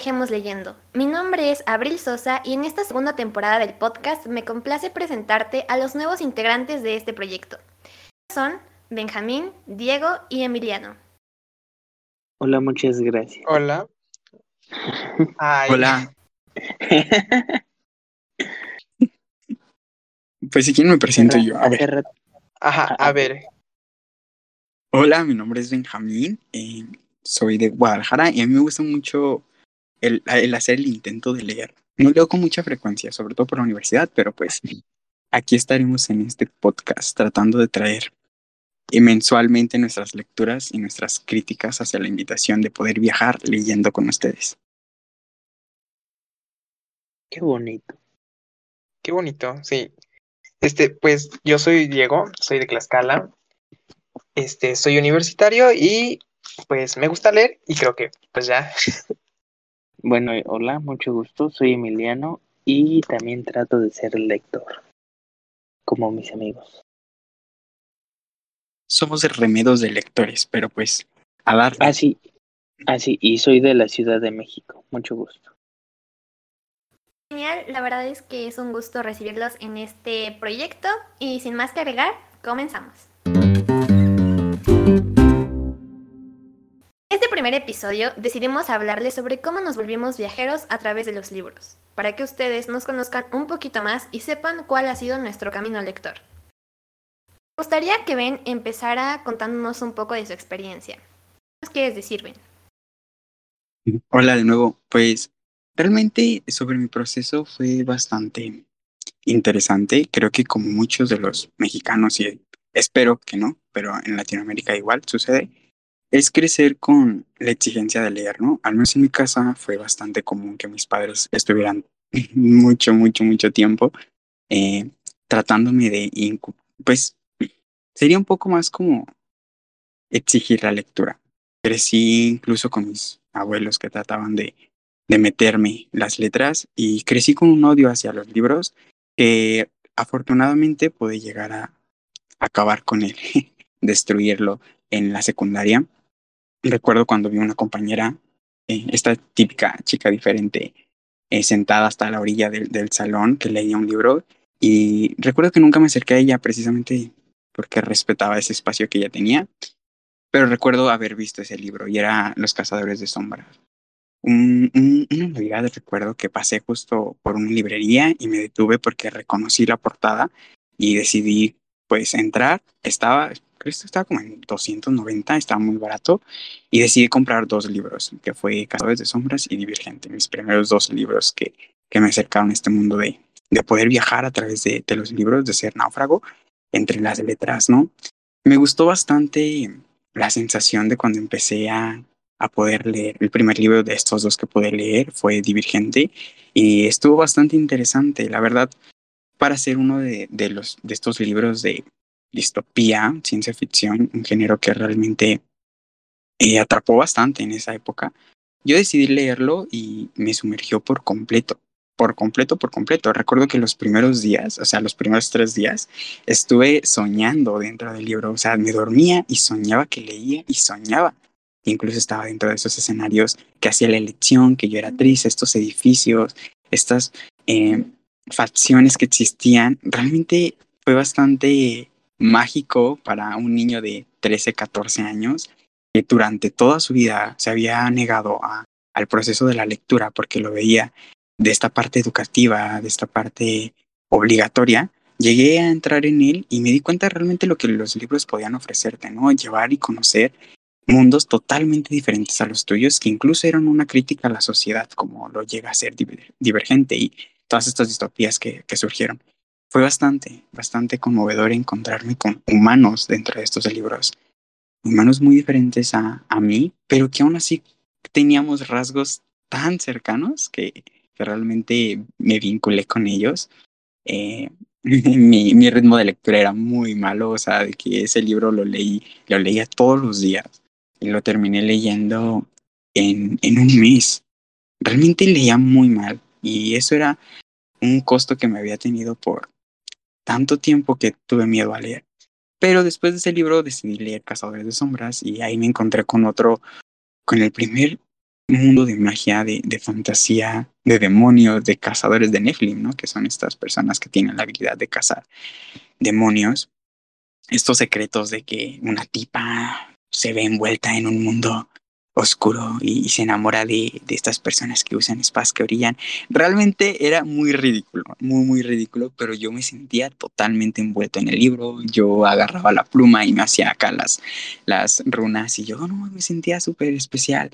Viajemos Leyendo. Mi nombre es Abril Sosa y en esta segunda temporada del podcast me complace presentarte a los nuevos integrantes de este proyecto. Son Benjamín, Diego y Emiliano. Hola, muchas gracias. Hola. Hola. pues si quieren me presento yo. A ver. Ajá, a ver. Hola, mi nombre es Benjamín. Eh, soy de Guadalajara y a mí me gusta mucho el, hacer el intento de leer. No leo con mucha frecuencia, sobre todo por la universidad, pero pues aquí estaremos en este podcast tratando de traer mensualmente nuestras lecturas y nuestras críticas hacia la invitación de poder viajar leyendo con ustedes. Qué bonito. Qué bonito, sí. Este, pues yo soy Diego, soy de Tlaxcala. Este, soy universitario y pues me gusta leer y creo que pues ya. Bueno, hola, mucho gusto. Soy Emiliano y también trato de ser lector, como mis amigos. Somos remedos de lectores, pero pues a dar. Ah, sí, ah, sí, y soy de la Ciudad de México. Mucho gusto. Genial, la verdad es que es un gusto recibirlos en este proyecto y sin más que agregar, comenzamos. Primer episodio decidimos hablarles sobre cómo nos volvimos viajeros a través de los libros, para que ustedes nos conozcan un poquito más y sepan cuál ha sido nuestro camino lector. Me gustaría que Ben empezara contándonos un poco de su experiencia. ¿Qué nos quieres decir, Ben? Hola de nuevo. Pues realmente sobre mi proceso fue bastante interesante. Creo que como muchos de los mexicanos, y espero que no, pero en Latinoamérica igual sucede, es crecer con la exigencia de leer, ¿no? Al menos en mi casa fue bastante común que mis padres estuvieran mucho, mucho, mucho tiempo eh, tratándome de, pues, sería un poco más como exigir la lectura. Crecí incluso con mis abuelos que trataban de, de meterme las letras y crecí con un odio hacia los libros que afortunadamente pude llegar a acabar con él, destruirlo en la secundaria recuerdo cuando vi una compañera, eh, esta típica chica diferente, eh, sentada hasta la orilla del, del, salón que leía un libro y recuerdo que nunca me acerqué a ella precisamente porque respetaba ese espacio que ella tenía, pero recuerdo haber visto ese libro y era Los Cazadores de Sombras. Un, un, recuerdo que pasé justo por una librería y me detuve porque reconocí la portada y decidí pues entrar. Estaba que estaba como en 290, estaba muy barato, y decidí comprar dos libros, que fue Cazadores de Sombras y Divergente, mis primeros dos libros que, que me acercaron a este mundo de, de poder viajar a través de, de los libros, de ser náufrago entre las letras, ¿no? Me gustó bastante la sensación de cuando empecé a, a poder leer. El primer libro de estos dos que pude leer fue Divergente y estuvo bastante interesante, la verdad, para ser uno de, de, los, de estos libros de, distopía, ciencia ficción, un género que realmente eh, atrapó bastante en esa época. Yo decidí leerlo y me sumergió por completo, por completo, por completo. Recuerdo que los primeros días, o sea, los primeros tres días, estuve soñando dentro del libro, o sea, me dormía y soñaba que leía y soñaba. Incluso estaba dentro de esos escenarios que hacía la elección, que yo era actriz, estos edificios, estas eh, facciones que existían. Realmente fue bastante mágico para un niño de 13, 14 años que durante toda su vida se había negado a, al proceso de la lectura porque lo veía de esta parte educativa, de esta parte obligatoria, llegué a entrar en él y me di cuenta realmente lo que los libros podían ofrecerte, ¿no? Llevar y conocer mundos totalmente diferentes a los tuyos, que incluso eran una crítica a la sociedad, como lo llega a ser divergente y todas estas distopías que, que surgieron fue bastante, bastante conmovedor encontrarme con humanos dentro de estos libros. Humanos muy diferentes a, a mí, pero que aún así teníamos rasgos tan cercanos que, realmente me vinculé con ellos. Eh, mi, mi, ritmo de lectura era muy malo, o sea, de que ese libro lo leí, lo leía todos los días y lo terminé leyendo en, en un mes. Realmente leía muy mal y eso era un costo que me había tenido por, tanto tiempo que tuve miedo a leer. Pero después de ese libro decidí leer Cazadores de Sombras y ahí me encontré con otro, con el primer un mundo de magia, de, de fantasía, de demonios, de cazadores de Nephilim, ¿no? Que son estas personas que tienen la habilidad de cazar demonios. Estos secretos de que una tipa se ve envuelta en un mundo oscuro y, se enamora de, de, estas personas que usan spas que brillan. Realmente era muy ridículo, muy, muy ridículo, pero yo me sentía totalmente envuelto en el libro. Yo agarraba la pluma y me hacía acá las, las runas y yo no, me sentía súper especial.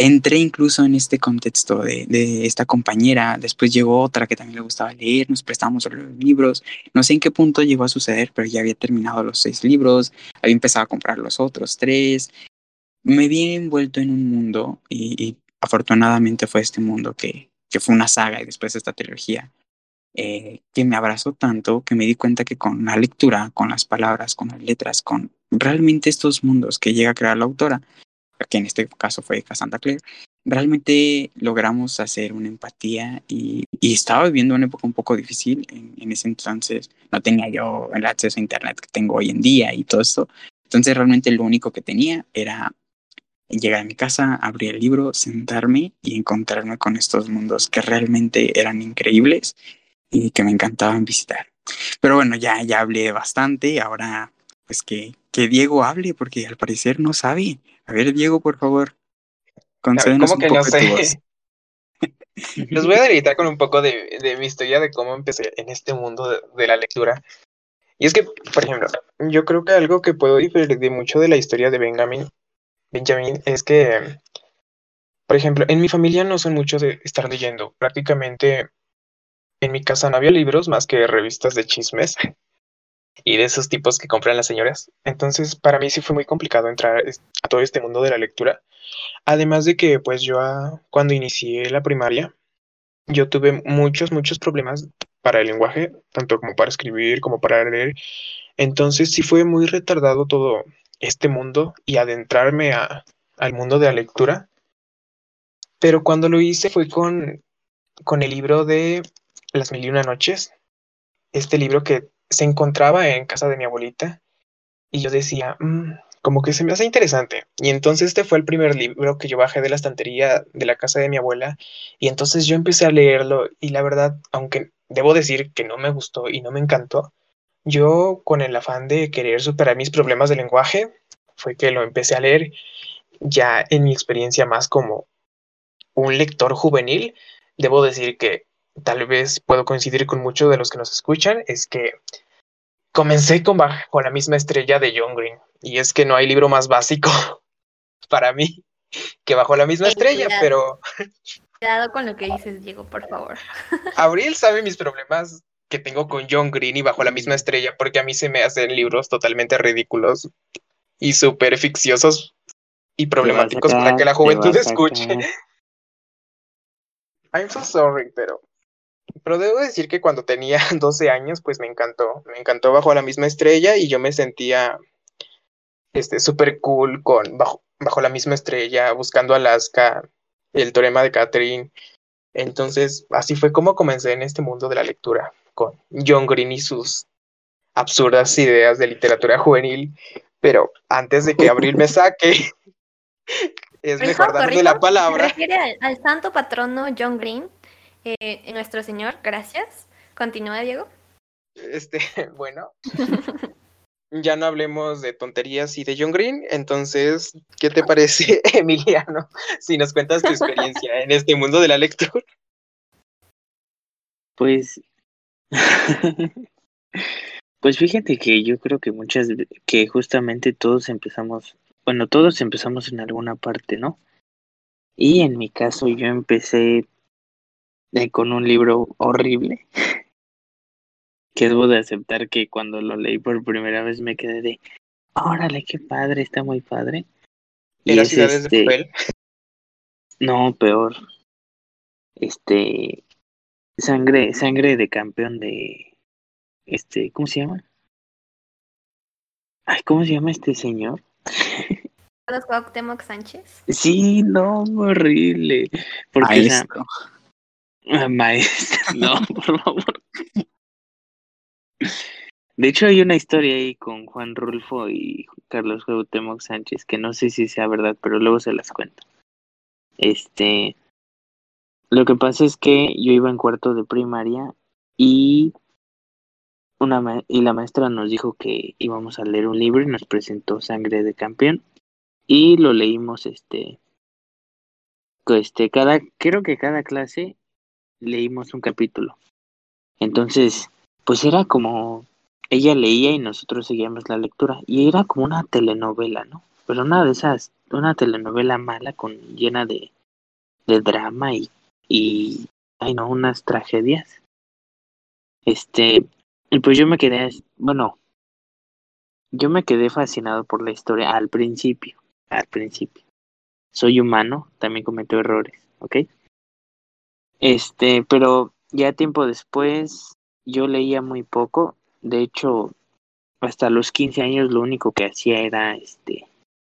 Entré incluso en este contexto de, de, esta compañera, después llegó otra que también le gustaba leer, nos prestamos los libros, no sé en qué punto llegó a suceder, pero ya había terminado los seis libros, había empezado a comprar los otros tres, me vi envuelto en un mundo y, afortunadamente fue este mundo que, que, fue una saga y después esta trilogía, eh, que me abrazó tanto que me di cuenta que con la lectura, con las palabras, con las letras, con realmente estos mundos que llega a crear la autora, que en este caso fue Cassandra Clare, realmente logramos hacer una empatía y, y, estaba viviendo una época un poco difícil. En, en, ese entonces no tenía yo el acceso a Internet que tengo hoy en día y todo esto. Entonces realmente lo único que tenía era llegar a mi casa, abrir el libro, sentarme y encontrarme con estos mundos que realmente eran increíbles y que me encantaban visitar. Pero bueno, ya, ya hablé bastante, ahora pues que, que Diego hable porque al parecer no sabe. A ver, Diego, por favor, concédenos ¿Cómo que un poco no sé? Los voy a deleitar con un poco de, de, mi historia de cómo empecé en este mundo de, de, la lectura. Y es que, por ejemplo, yo creo que algo que puedo diferir de mucho de la historia de Benjamin Benjamin, es que, por ejemplo, en mi familia no son muchos de estar leyendo. Prácticamente en mi casa no había libros más que revistas de chismes y de esos tipos que compran las señoras. Entonces, para mí sí fue muy complicado entrar a todo este mundo de la lectura. Además de que, pues yo ah, cuando inicié la primaria, yo tuve muchos, muchos problemas para el lenguaje, tanto como para escribir como para leer. Entonces sí fue muy retardado todo, este mundo y adentrarme a, al mundo de la lectura. Pero cuando lo hice fue con, con el libro de Las Mil y Una Noches, este libro que se encontraba en casa de mi abuelita, y yo decía, mmm, como que se me hace interesante. Y entonces este fue el primer libro que yo bajé de la estantería de la casa de mi abuela, y entonces yo empecé a leerlo, y la verdad, aunque debo decir que no me gustó y no me encantó, yo, con el afán de querer superar mis problemas de lenguaje, fue que lo empecé a leer ya en mi experiencia más como un lector juvenil. Debo decir que tal vez puedo coincidir con muchos de los que nos escuchan, es que comencé con, con la misma estrella de John Green. Y es que no hay libro más básico para mí que bajo la misma estrella, cuidado. pero... Cuidado con lo que dices, Diego, por favor. Abril sabe mis problemas que tengo con John Green y bajo la misma estrella, porque a mí se me hacen libros totalmente ridículos y súper ficciosos y problemáticos para que la juventud escuche. I'm so sorry, pero, pero debo decir que cuando tenía 12 años, pues me encantó, me encantó bajo la misma estrella y yo me sentía este súper cool con bajo, bajo la misma estrella, buscando Alaska, el teorema de Catherine. Entonces, así fue como comencé en este mundo de la lectura con John Green y sus absurdas ideas de literatura juvenil. Pero antes de que Abril me saque, es mejor darle la palabra. Se refiere al, al, santo patrono John Green, eh, nuestro Señor, gracias. Continúa, Diego. Este, bueno. ya no hablemos de tonterías y de John Green, entonces, ¿qué te parece, Emiliano, si nos cuentas tu experiencia en este mundo de la lectura? Pues pues fíjate que yo creo que muchas, que justamente todos empezamos, bueno, todos empezamos en alguna parte, ¿no? Y en mi caso yo empecé eh, con un libro horrible, que debo de aceptar que cuando lo leí por primera vez me quedé de, órale, qué padre, está muy padre. ¿Y las ciudades este, de papel? No, peor. Este, Sangre, sangre de campeón de este, ¿cómo se llama? Ay, ¿cómo se llama este señor? ¿Carlos Cuauhtémoc Sánchez? Sí, no, horrible. Porque maestro. Esa... maestro, no, por favor. De hecho, hay una historia ahí con Juan Rulfo y Carlos Cuauhtémoc Sánchez que no sé si sea verdad, pero luego se las cuento. Este, lo que pasa es que yo iba en cuarto de primaria y una y la maestra nos dijo que íbamos a leer un libro y nos presentó Sangre de Campeón y lo leímos este este cada creo que cada clase leímos un capítulo. Entonces, pues era como ella leía y nosotros seguíamos la lectura y era como una telenovela, ¿no? Pero una de esas, una telenovela mala con llena de, de drama y, y, ay no, unas tragedias. Este, pues yo me quedé, bueno, yo me quedé fascinado por la historia al principio, al principio. Soy humano, también cometo errores, ¿ok? Este, pero ya tiempo después yo leía muy poco, de hecho, hasta los 15 años lo único que hacía era este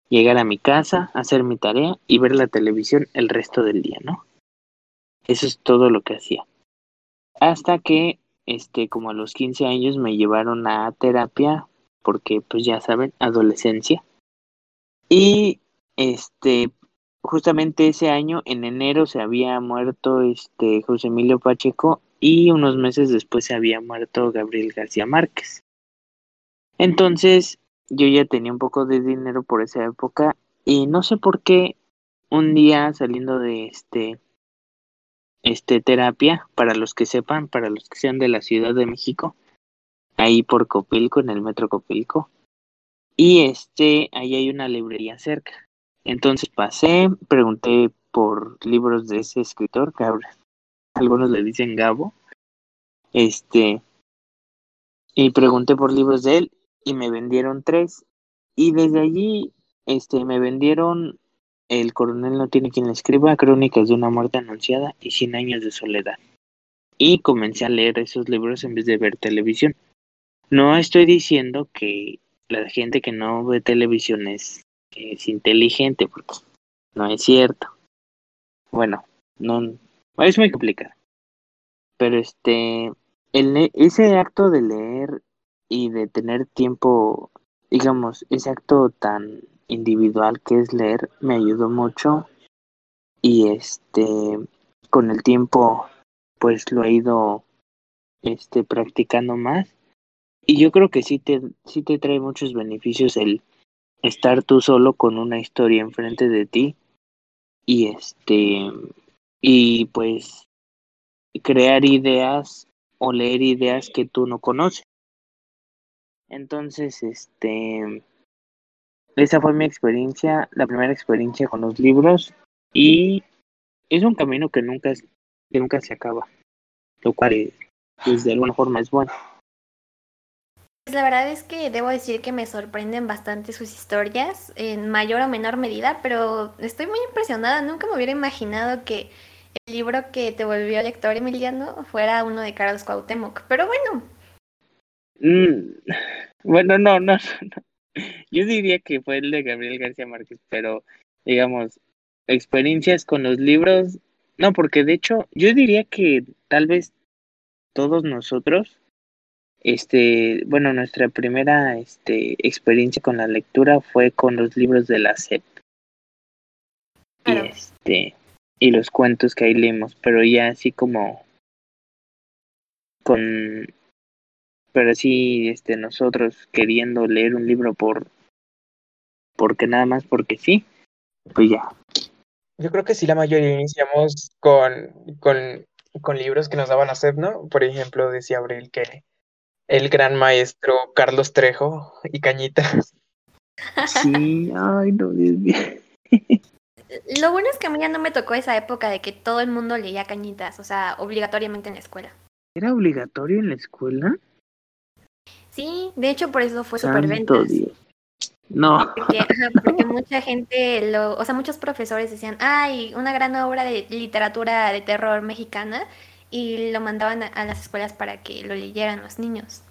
llegar a mi casa, hacer mi tarea y ver la televisión el resto del día, ¿no? Eso es todo lo que hacía. Hasta que este como a los 15 años me llevaron a terapia porque pues ya saben, adolescencia. Y este justamente ese año en enero se había muerto este José Emilio Pacheco y unos meses después se había muerto Gabriel García Márquez. Entonces, yo ya tenía un poco de dinero por esa época y no sé por qué un día saliendo de este este terapia, para los que sepan, para los que sean de la Ciudad de México, ahí por Copilco, en el metro Copilco. Y este, ahí hay una librería cerca. Entonces pasé, pregunté por libros de ese escritor, que algunos le dicen Gabo. Este, y pregunté por libros de él y me vendieron tres. Y desde allí, este, me vendieron el coronel no tiene quien le escriba, Crónicas de una muerte anunciada y Cien años de soledad. Y comencé a leer esos libros en vez de ver televisión. No estoy diciendo que la gente que no ve televisión es, es inteligente, porque no es cierto. Bueno, no es muy complicado. Pero este, el, ese acto de leer y de tener tiempo, digamos, ese acto tan individual que es leer me ayudó mucho. Y este con el tiempo pues lo he ido este practicando más. Y yo creo que sí te sí te trae muchos beneficios el estar tú solo con una historia enfrente de ti. Y este y pues crear ideas o leer ideas que tú no conoces. Entonces este esa fue mi experiencia, la primera experiencia con los libros y es un camino que nunca, que nunca se acaba, lo cual pues, de alguna forma es bueno. Pues la verdad es que debo decir que me sorprenden bastante sus historias, en mayor o menor medida, pero estoy muy impresionada. Nunca me hubiera imaginado que el libro que te volvió lector, Emiliano, fuera uno de Carlos Cuauhtémoc. Pero bueno. Mm, bueno, no, no, no. Yo diría que fue el de Gabriel García Márquez, pero digamos, experiencias con los libros, no, porque de hecho yo diría que tal vez todos nosotros, este, bueno, nuestra primera este, experiencia con la lectura fue con los libros de la SEP. Y este, y los cuentos que ahí leemos, pero ya así como con pero sí este nosotros queriendo leer un libro por porque nada más porque sí pues ya yo creo que sí la mayoría iniciamos con con, con libros que nos daban a hacer no por ejemplo decía Abril que el gran maestro Carlos Trejo y Cañitas sí ay no Dios mío lo bueno es que a mí ya no me tocó esa época de que todo el mundo leía cañitas, o sea, obligatoriamente en la escuela. ¿Era obligatorio en la escuela? Sí, de hecho por eso fue superventas. No. Porque, mucha gente, lo, o sea, muchos profesores decían, ay, una gran obra de literatura de terror mexicana y lo mandaban a, las escuelas para que lo leyeran los niños.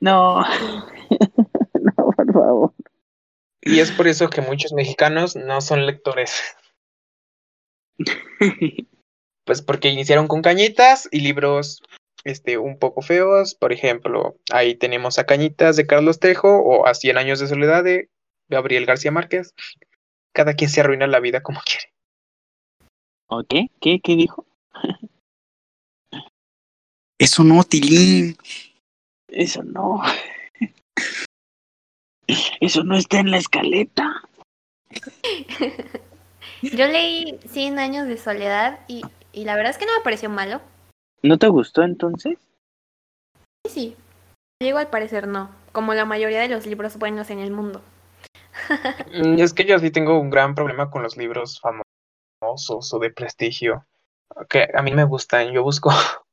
No, no, por favor. Y es por eso que muchos mexicanos no son lectores. pues porque iniciaron con cañitas y libros este, un poco feos. Por ejemplo, ahí tenemos a Cañitas de Carlos Trejo o a Cien años de soledad de Gabriel García Márquez. Cada quien se arruina la vida como quiere. ¿O qué? ¿Qué? ¿Qué dijo? Eso no, Tilín. Eso no. Eso no está en la escaleta. Yo leí Cien años de soledad y, y la verdad es que no me pareció malo. ¿No te gustó entonces? Sí, sí. Digo al parecer no, como la mayoría de los libros buenos en el mundo. Mm, es que yo sí tengo un gran problema con los libros famosos o de prestigio. Que a mí me gustan. Yo busco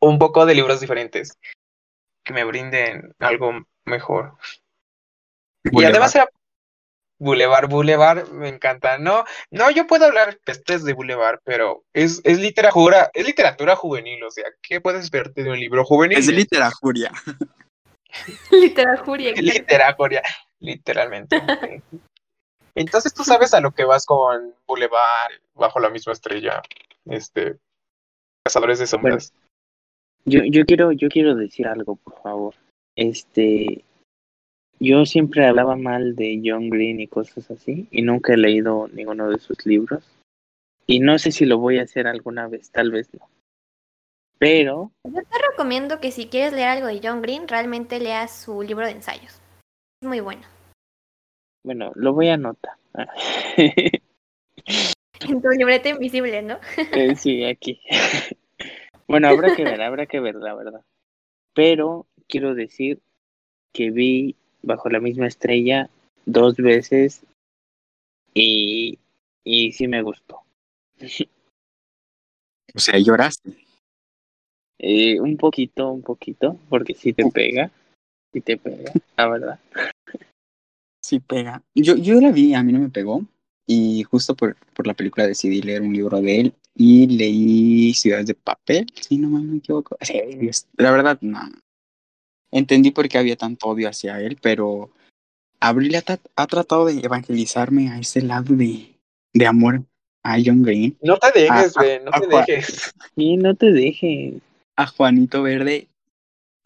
un poco de libros diferentes que me brinden algo mejor. Y además era Boulevard, Boulevard, me encanta. No, no, yo puedo hablar pestes de Boulevard, pero es, es literatura, es literatura juvenil, o sea, ¿qué puedes esperarte de un libro juvenil? Es literatura. literatura. literatura, literalmente. Entonces tú sabes a lo que vas con Boulevard, bajo la misma estrella, este, Cazadores de Sombras. yo, yo quiero, yo quiero decir algo, por favor. Este, yo siempre hablaba mal de John Green y cosas así, y nunca he leído ninguno de sus libros. Y no sé si lo voy a hacer alguna vez, tal vez no. Pero... Yo te recomiendo que si quieres leer algo de John Green, realmente leas su libro de ensayos. Es muy bueno. Bueno, lo voy a anotar. en tu libreta invisible, ¿no? Eh, sí, aquí. bueno, habrá que ver, habrá que ver, la verdad. Pero quiero decir que vi bajo la misma estrella dos veces y, y sí me gustó. O sea, lloraste. Eh, un poquito, un poquito, porque sí te pega, sí te pega, la verdad. Sí pega. Yo, yo la vi, a mí no me pegó, y justo por, por la película decidí leer un libro de él y leí Ciudades de Papel, si no me equivoco. la verdad, no, Entendí por qué había tanto odio hacia él, pero Abril ha, tratado de evangelizarme a ese lado de, de amor a John Green. No te dejes, güey, no te dejes. Sí, no te dejes. A Juanito Verde.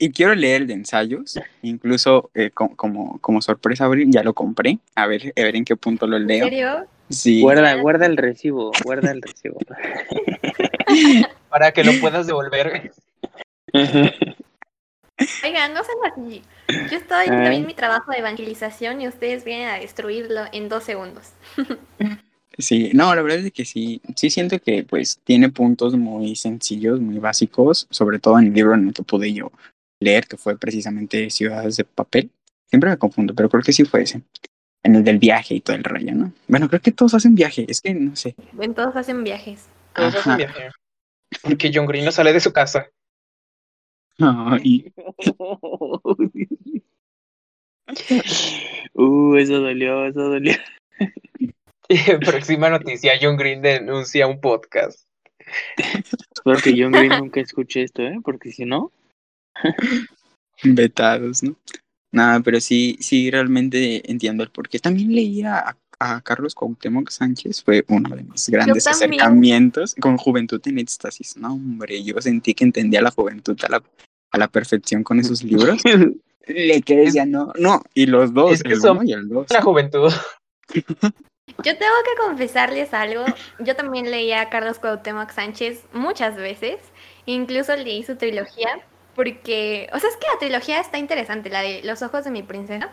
Y quiero leer de ensayos, incluso eh, como, como sorpresa, Abril, ya lo compré. A ver, a ver en qué punto lo leo. ¿En serio? Sí. Guarda, guarda el recibo, guarda el recibo. Para que lo puedas devolver. Oigan, no sean así. Yo estoy también en mi trabajo de evangelización y ustedes vienen a destruirlo en dos segundos. Sí, no, la verdad es que sí, sí siento que pues tiene puntos muy sencillos, muy básicos, sobre todo en el libro en el que pude yo leer, que fue precisamente Ciudades de Papel. Siempre me confundo, pero creo que sí fue ese. En el del viaje y todo el rollo, ¿no? Bueno, creo que todos hacen viaje, es que no sé. En todos hacen viajes. Todos hacen viajes. Porque John Green no sale de su casa. uh, eso dolió, eso dolió. Próxima noticia, John Green denuncia un podcast. Espero que John Green nunca escuche esto, ¿eh? Porque si no... Vetados, ¿no? Nada, pero sí, sí, realmente entiendo el porqué. También leía a, Carlos Cuauhtémoc Sánchez, fue uno de mis grandes acercamientos con Juventud en Éxtasis. No, hombre, yo sentí que entendía la juventud a la, a la perfección con esos libros. Le que decía, no, no, y los dos, el uno y el dos. La juventud. Yo tengo que confesarles algo. Yo también leí a Carlos Cuauhtémoc Sánchez muchas veces. Incluso leí su trilogía. Porque, o sea, es que la trilogía está interesante, la de Los ojos de mi princesa.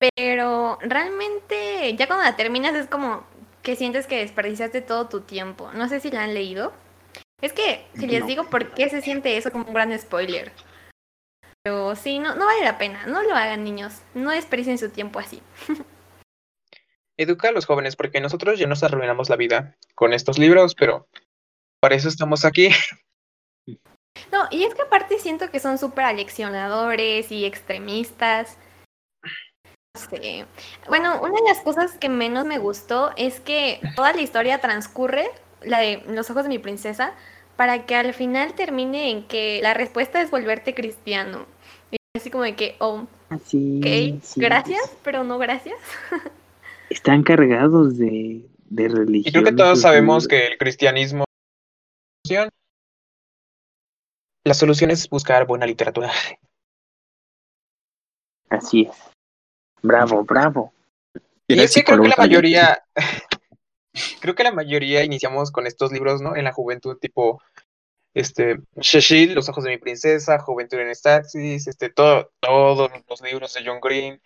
Pero realmente, ya cuando la terminas es como que sientes que desperdiciaste todo tu tiempo. No sé si la han leído. Es que, si les digo por qué se siente eso como un gran spoiler. Pero sí, no, no vale la pena. No lo hagan, niños. No desperdicien su tiempo así. Educa a los jóvenes, porque nosotros ya nos arruinamos la vida con estos libros, pero para eso estamos aquí. No, y es que aparte siento que son súper aleccionadores y extremistas. No sé. Bueno, una de las cosas que menos me gustó es que toda la historia transcurre la de Los ojos de mi princesa, para que al final termine en que la respuesta es volverte cristiano. Y así como de que, oh, así, gracias, pero no gracias. Están cargados de, de religión. Y creo que todos sabemos que el cristianismo... La solución es buscar buena literatura. Así es. Bravo, bravo. Y es que creo que la mayoría, creo que la mayoría iniciamos con estos libros, ¿no? En la juventud, tipo, este, Sheshil, Los ojos de mi princesa, Juventud en Estaxis, este, todo, todos los libros de John Green.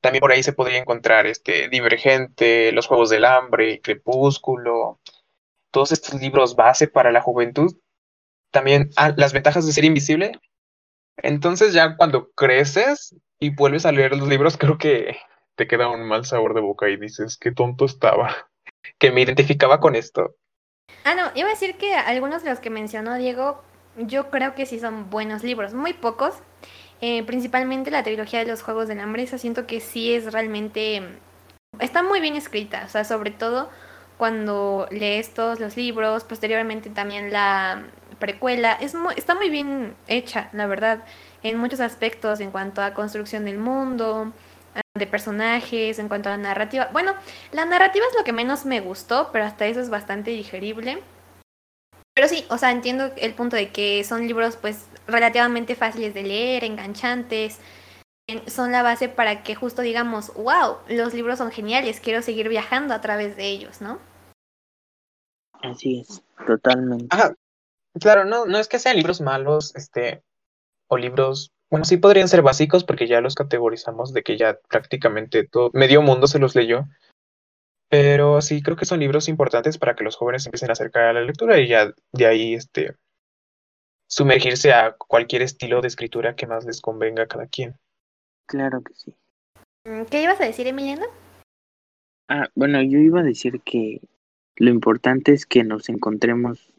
También por ahí se podría encontrar, este, Divergente, Los Juegos del Hambre, Crepúsculo, todos estos libros base para la juventud. También ah, las ventajas de ser invisible. Entonces ya cuando creces y vuelves a leer los libros, creo que te queda un mal sabor de boca y dices, qué tonto estaba, que me identificaba con esto. Ah, no, iba a decir que algunos de los que mencionó Diego, yo creo que sí son buenos libros, muy pocos. Eh, principalmente la trilogía de los Juegos del Hambre, siento que sí es realmente... Está muy bien escrita, o sea, sobre todo cuando lees todos los libros, posteriormente también la precuela, es está muy bien hecha, la verdad, en muchos aspectos en cuanto a construcción del mundo, de personajes, en cuanto a la narrativa. Bueno, la narrativa es lo que menos me gustó, pero hasta eso es bastante digerible. Pero sí, o sea, entiendo el punto de que son libros pues relativamente fáciles de leer, enganchantes, son la base para que justo digamos, wow, los libros son geniales, quiero seguir viajando a través de ellos, ¿no? Así es, totalmente. Ajá. Claro, no, no es que sean libros malos, este, o libros bueno, sí podrían ser básicos porque ya los categorizamos de que ya prácticamente todo, medio mundo se los leyó. Pero sí creo que son libros importantes para que los jóvenes empiecen a acercar a la lectura y ya de ahí este sumergirse a cualquier estilo de escritura que más les convenga a cada quien. Claro que sí. Mm, ¿Qué ibas a decir, Emiliano? Ah, bueno, yo iba a decir que lo importante es que nos encontremos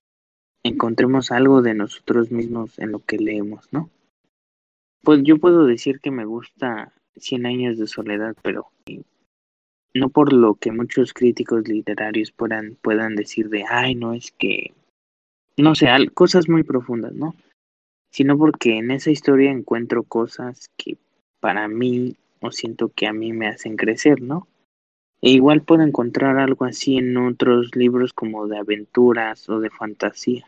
encontremos algo de nosotros mismos en lo que leemos, ¿no? Pues yo puedo decir que me gusta Cien años de soledad, pero no por lo que muchos críticos literarios puedan, puedan decir de, ay, no es que, no sé, cosas muy profundas, ¿no? Sino porque en esa historia encuentro cosas que para mí, o siento que a mí me hacen crecer, ¿no? E igual puedo encontrar algo así en otros libros como de aventuras o de fantasía.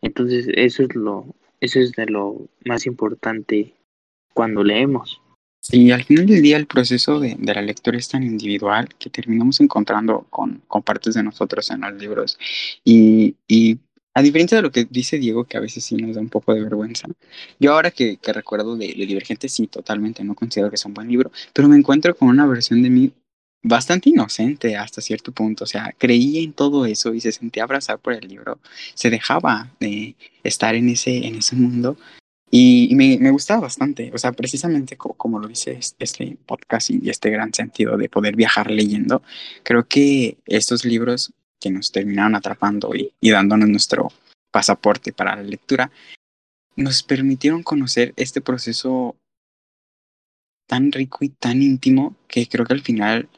Entonces eso es lo, eso es de lo más importante cuando leemos. Sí, al final del día el proceso de, la lectura es tan individual que terminamos encontrando con, con partes de nosotros en los libros. Y, y, a diferencia de lo que dice Diego, que a veces sí nos da un poco de vergüenza, yo ahora que, que recuerdo de, de, Divergente, sí, totalmente, no considero que sea un buen libro, pero me encuentro con una versión de mí bastante inocente hasta cierto punto, o sea, creía en todo eso y se sentía abrazar por el libro, se dejaba de estar en ese, en ese mundo y, me, me, gustaba bastante, o sea, precisamente como, lo dice este podcast y este gran sentido de poder viajar leyendo, creo que estos libros que nos terminaron atrapando y, y dándonos nuestro pasaporte para la lectura, nos permitieron conocer este proceso tan rico y tan íntimo que creo que al final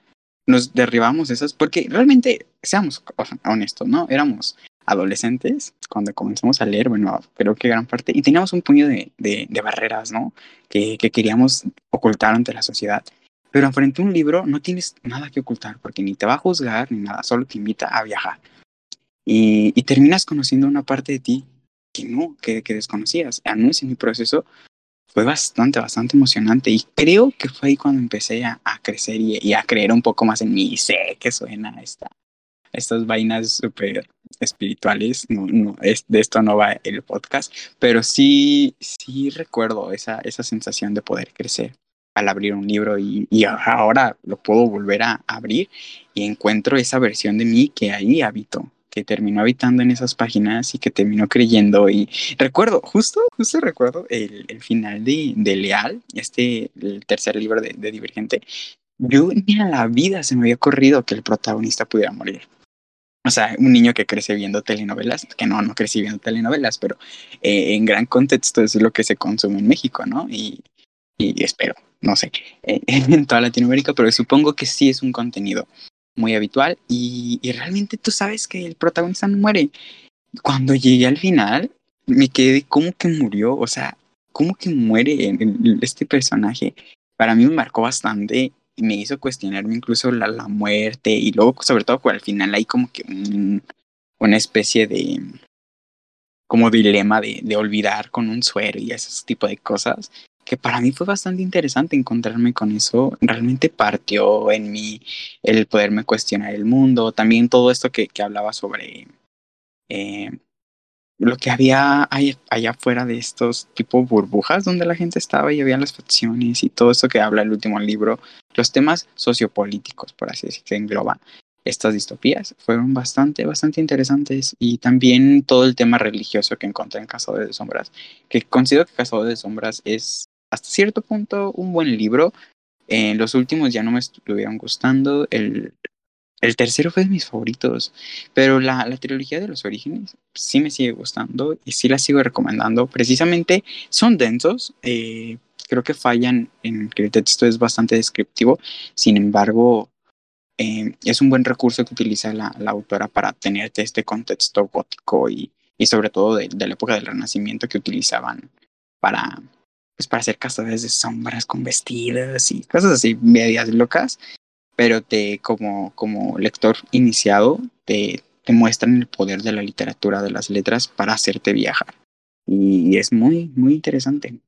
nos derribamos esas, porque realmente, seamos honestos, ¿no? Éramos adolescentes cuando comenzamos a leer, bueno, creo que gran parte, y teníamos un puño de, de, barreras, ¿no? Que, que, queríamos ocultar ante la sociedad. Pero frente a un libro no tienes nada que ocultar, porque ni te va a juzgar ni nada, solo te invita a viajar. Y, y terminas conociendo una parte de ti que no, que, que desconocías. Menos en mi proceso fue bastante, bastante emocionante y creo que fue ahí cuando empecé a, a crecer y, a creer un poco más en mí. sé que suena esta, estas vainas súper espirituales, no, no, es, de esto no va el podcast, pero sí, sí recuerdo esa, esa sensación de poder crecer al abrir un libro y, y ahora lo puedo volver a abrir y encuentro esa versión de mí que ahí habito que terminó habitando en esas páginas y que terminó creyendo. Y recuerdo, justo, justo recuerdo el, el final de, de, Leal, este, el tercer libro de, de, Divergente. Yo ni a la vida se me había ocurrido que el protagonista pudiera morir. O sea, un niño que crece viendo telenovelas, que no, no crecí viendo telenovelas, pero eh, en gran contexto es lo que se consume en México, ¿no? Y, y espero, no sé, eh, en toda Latinoamérica, pero supongo que sí es un contenido muy habitual y, realmente tú sabes que el protagonista no muere. Cuando llegué al final, me quedé como que murió, o sea, como que muere este personaje. Para mí me marcó bastante y me hizo cuestionarme incluso la, la muerte y luego sobre todo al final hay como que una especie de como dilema de, de, olvidar con un suero y ese tipo de cosas que para mí fue bastante interesante encontrarme con eso. Realmente partió en mí el poderme cuestionar el mundo, también todo esto que, que hablaba sobre eh, lo que había allá afuera de estos tipo burbujas donde la gente estaba y había las facciones y todo esto que habla el último libro, los temas sociopolíticos, por así decirlo, que engloba estas distopías, fueron bastante, bastante interesantes y también todo el tema religioso que encontré en Cazadores de Sombras, que considero que Cazadores de Sombras es hasta cierto punto un buen libro. En los últimos ya no me estuvieron gustando. El, el tercero fue de mis favoritos, pero la, la, trilogía de los orígenes sí me sigue gustando y sí la sigo recomendando. Precisamente son densos, eh, creo que fallan en que el texto es bastante descriptivo, sin embargo, eh, es un buen recurso que utiliza la, la, autora para tenerte este contexto gótico y, y sobre todo de, la época del Renacimiento que utilizaban para, pues para hacer cazadores de sombras con vestidos y cosas así medias locas, pero te como, como lector iniciado te, te muestran el poder de la literatura, de las letras para hacerte viajar. Y es muy, muy interesante.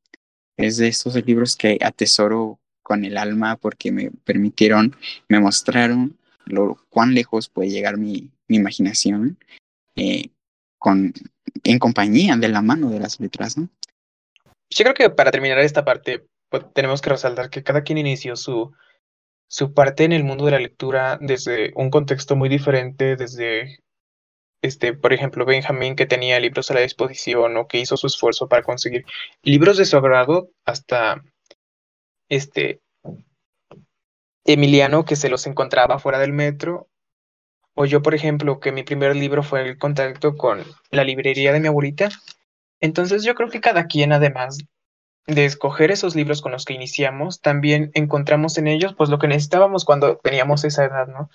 Es de estos libros que atesoro con el alma porque me permitieron, me mostraron lo cuán lejos puede llegar mi, mi imaginación eh, con, en compañía de la mano de las letras, ¿no? Yo creo que para terminar esta parte pues, tenemos que resaltar que cada quien inició su, su parte en el mundo de la lectura desde un contexto muy diferente, desde, este, por ejemplo, Benjamín que tenía libros a la disposición o que hizo su esfuerzo para conseguir libros de su agrado, hasta este Emiliano que se los encontraba fuera del metro, o yo, por ejemplo, que mi primer libro fue el contacto con la librería de mi abuelita entonces yo creo que cada quien, además de escoger esos libros con los que iniciamos, también encontramos en ellos pues lo que necesitábamos cuando teníamos esa edad, ¿no?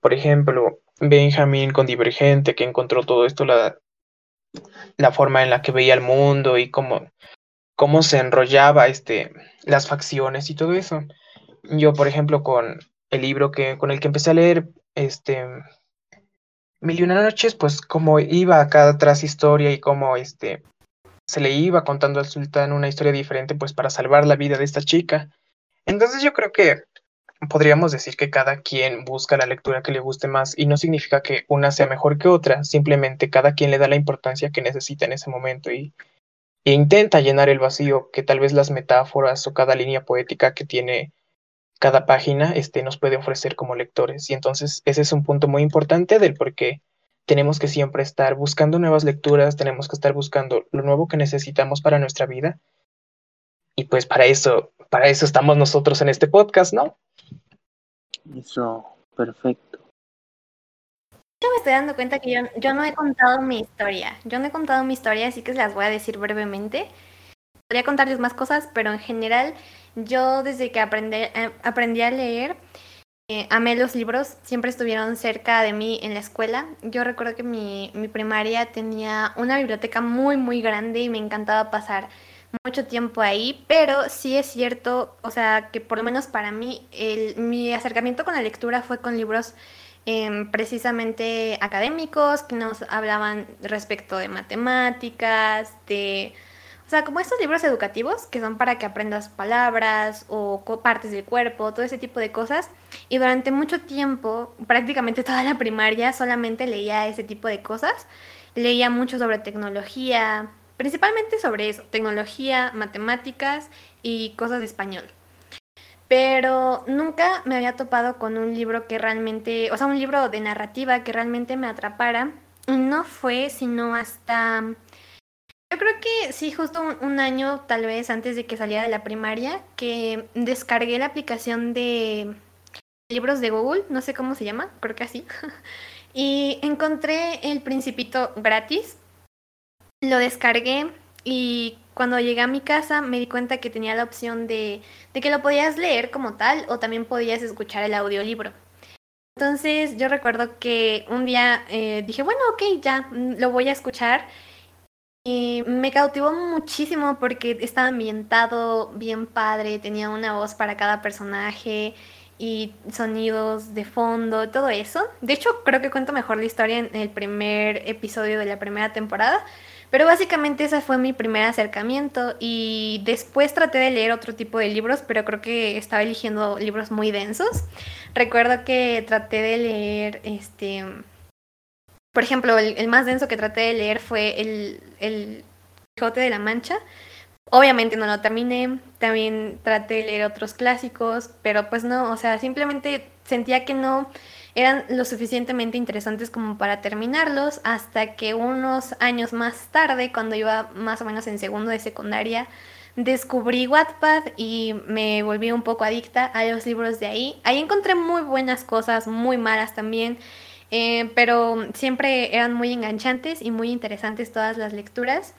Por ejemplo, Benjamín con Divergente, que encontró todo esto, la, la forma en la que veía el mundo y cómo, cómo se enrollaba este, las facciones y todo eso. Yo, por ejemplo, con el libro que, con el que empecé a leer, este, Mil y una noches, pues cómo iba cada tras historia y cómo este, se le iba contando al sultán una historia diferente pues para salvar la vida de esta chica. Entonces yo creo que podríamos decir que cada quien busca la lectura que le guste más y no significa que una sea mejor que otra, simplemente cada quien le da la importancia que necesita en ese momento y, e intenta llenar el vacío que tal vez las metáforas o cada línea poética que tiene cada página este, nos puede ofrecer como lectores. Y entonces ese es un punto muy importante del por qué tenemos que siempre estar buscando nuevas lecturas, tenemos que estar buscando lo nuevo que necesitamos para nuestra vida. Y pues para eso, para eso estamos nosotros en este podcast, ¿no? Eso, perfecto. Yo me estoy dando cuenta que yo, yo no he contado mi historia. Yo no he contado mi historia, así que se las voy a decir brevemente. Podría contarles más cosas, pero en general, yo desde que aprendí, eh, aprendí a leer, eh, amé los libros, siempre estuvieron cerca de mí en la escuela. Yo recuerdo que mi, primaria tenía una biblioteca muy, muy grande y me encantaba pasar mucho tiempo ahí, pero sí es cierto, o sea, que por lo menos para mí, mi acercamiento con la lectura fue con libros eh, precisamente académicos que nos hablaban respecto de matemáticas, de sea, como estos libros educativos que son para que aprendas palabras o partes del cuerpo, todo ese tipo de cosas. Y durante mucho tiempo, prácticamente toda la primaria, solamente leía ese tipo de cosas. Leía mucho sobre tecnología, principalmente sobre eso, tecnología, matemáticas y cosas de español. Pero nunca me había topado con un libro que realmente, o sea, un libro de narrativa que realmente me atrapara. No fue sino hasta yo creo que sí, justo un, año tal vez antes de que saliera de la primaria, que descargué la aplicación de libros de Google, no sé cómo se llama, creo que así, y encontré el principito gratis, lo descargué y cuando llegué a mi casa me di cuenta que tenía la opción de, de que lo podías leer como tal o también podías escuchar el audiolibro. Entonces yo recuerdo que un día eh, dije, bueno, ok, ya, mm, lo voy a escuchar y me cautivó muchísimo porque estaba ambientado bien padre, tenía una voz para cada personaje y sonidos de fondo, todo eso. De hecho, creo que cuento mejor la historia en el primer episodio de la primera temporada, Pero básicamente ese fue mi primer acercamiento y después traté de leer otro tipo de libros, pero creo que estaba eligiendo libros muy densos. Recuerdo que traté de leer, este, por ejemplo, el, más denso que traté de leer fue el, el Quijote de la Mancha. Obviamente no lo terminé, también traté de leer otros clásicos, pero pues no, o sea, simplemente sentía que no eran lo suficientemente interesantes como para terminarlos, hasta que unos años más tarde, cuando iba más o menos en segundo de secundaria, descubrí Wattpad y me volví un poco adicta a los libros de ahí. Ahí encontré muy buenas cosas, muy malas también, eh, pero siempre eran muy enganchantes y muy interesantes todas las lecturas.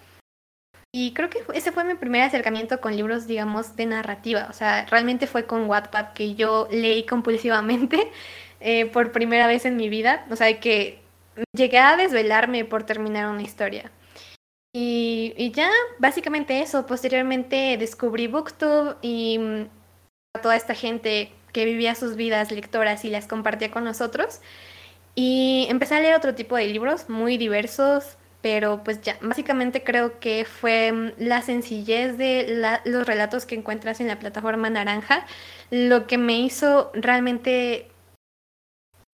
Y creo que ese fue mi primer acercamiento con libros, digamos, de narrativa. O sea, realmente fue con Wattpad que yo leí compulsivamente eh, por primera vez en mi vida. O sea, que llegué a desvelarme por terminar una historia. Y, y ya, básicamente eso. Posteriormente descubrí Booktube y mm, a toda esta gente que vivía sus vidas lectoras y las compartía con nosotros. Y empecé a leer otro tipo de libros muy diversos, pero pues ya, básicamente creo que fue mm, la sencillez de los relatos que encuentras en la plataforma naranja lo que me hizo realmente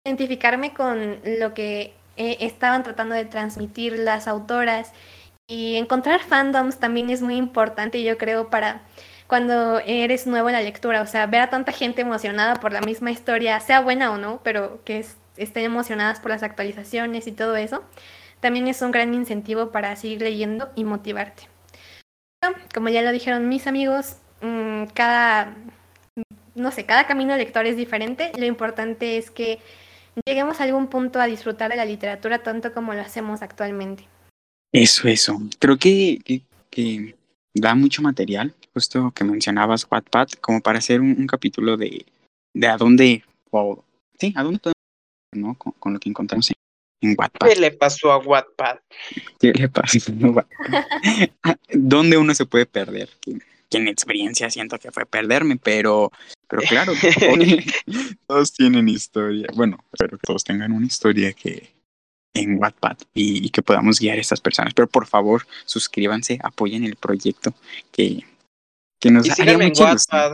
identificarme con lo que eh, estaban tratando de transmitir las autoras. Y encontrar fandoms también es muy importante yo creo para cuando eres nuevo en la lectura, o sea, ver a tanta gente emocionada por la misma historia, sea buena o no, pero que estén emocionadas por las actualizaciones y todo eso, también es un gran incentivo para seguir leyendo y motivarte. Como ya lo dijeron mis amigos, mm, cada, no sé, cada camino lector es diferente, lo importante es que lleguemos a algún punto a disfrutar de la literatura tanto como lo hacemos actualmente. Eso, eso. Creo que, da mucho material, justo que mencionabas Wattpad, como para hacer un, capítulo de, de a dónde, o sí, a dónde ¿no? Con, lo que encontramos en, Wattpad. ¿Qué le pasó a Wattpad? ¿Qué le pasó a Wattpad? ¿Dónde uno se puede perder? que en experiencia siento que fue perderme, pero, pero claro, todos, tienen historia. Bueno, espero que todos tengan una historia que en Wattpad y, que podamos guiar a estas personas. Pero por favor, suscríbanse, apoyen el proyecto que, que nos y síganme en Wattpad.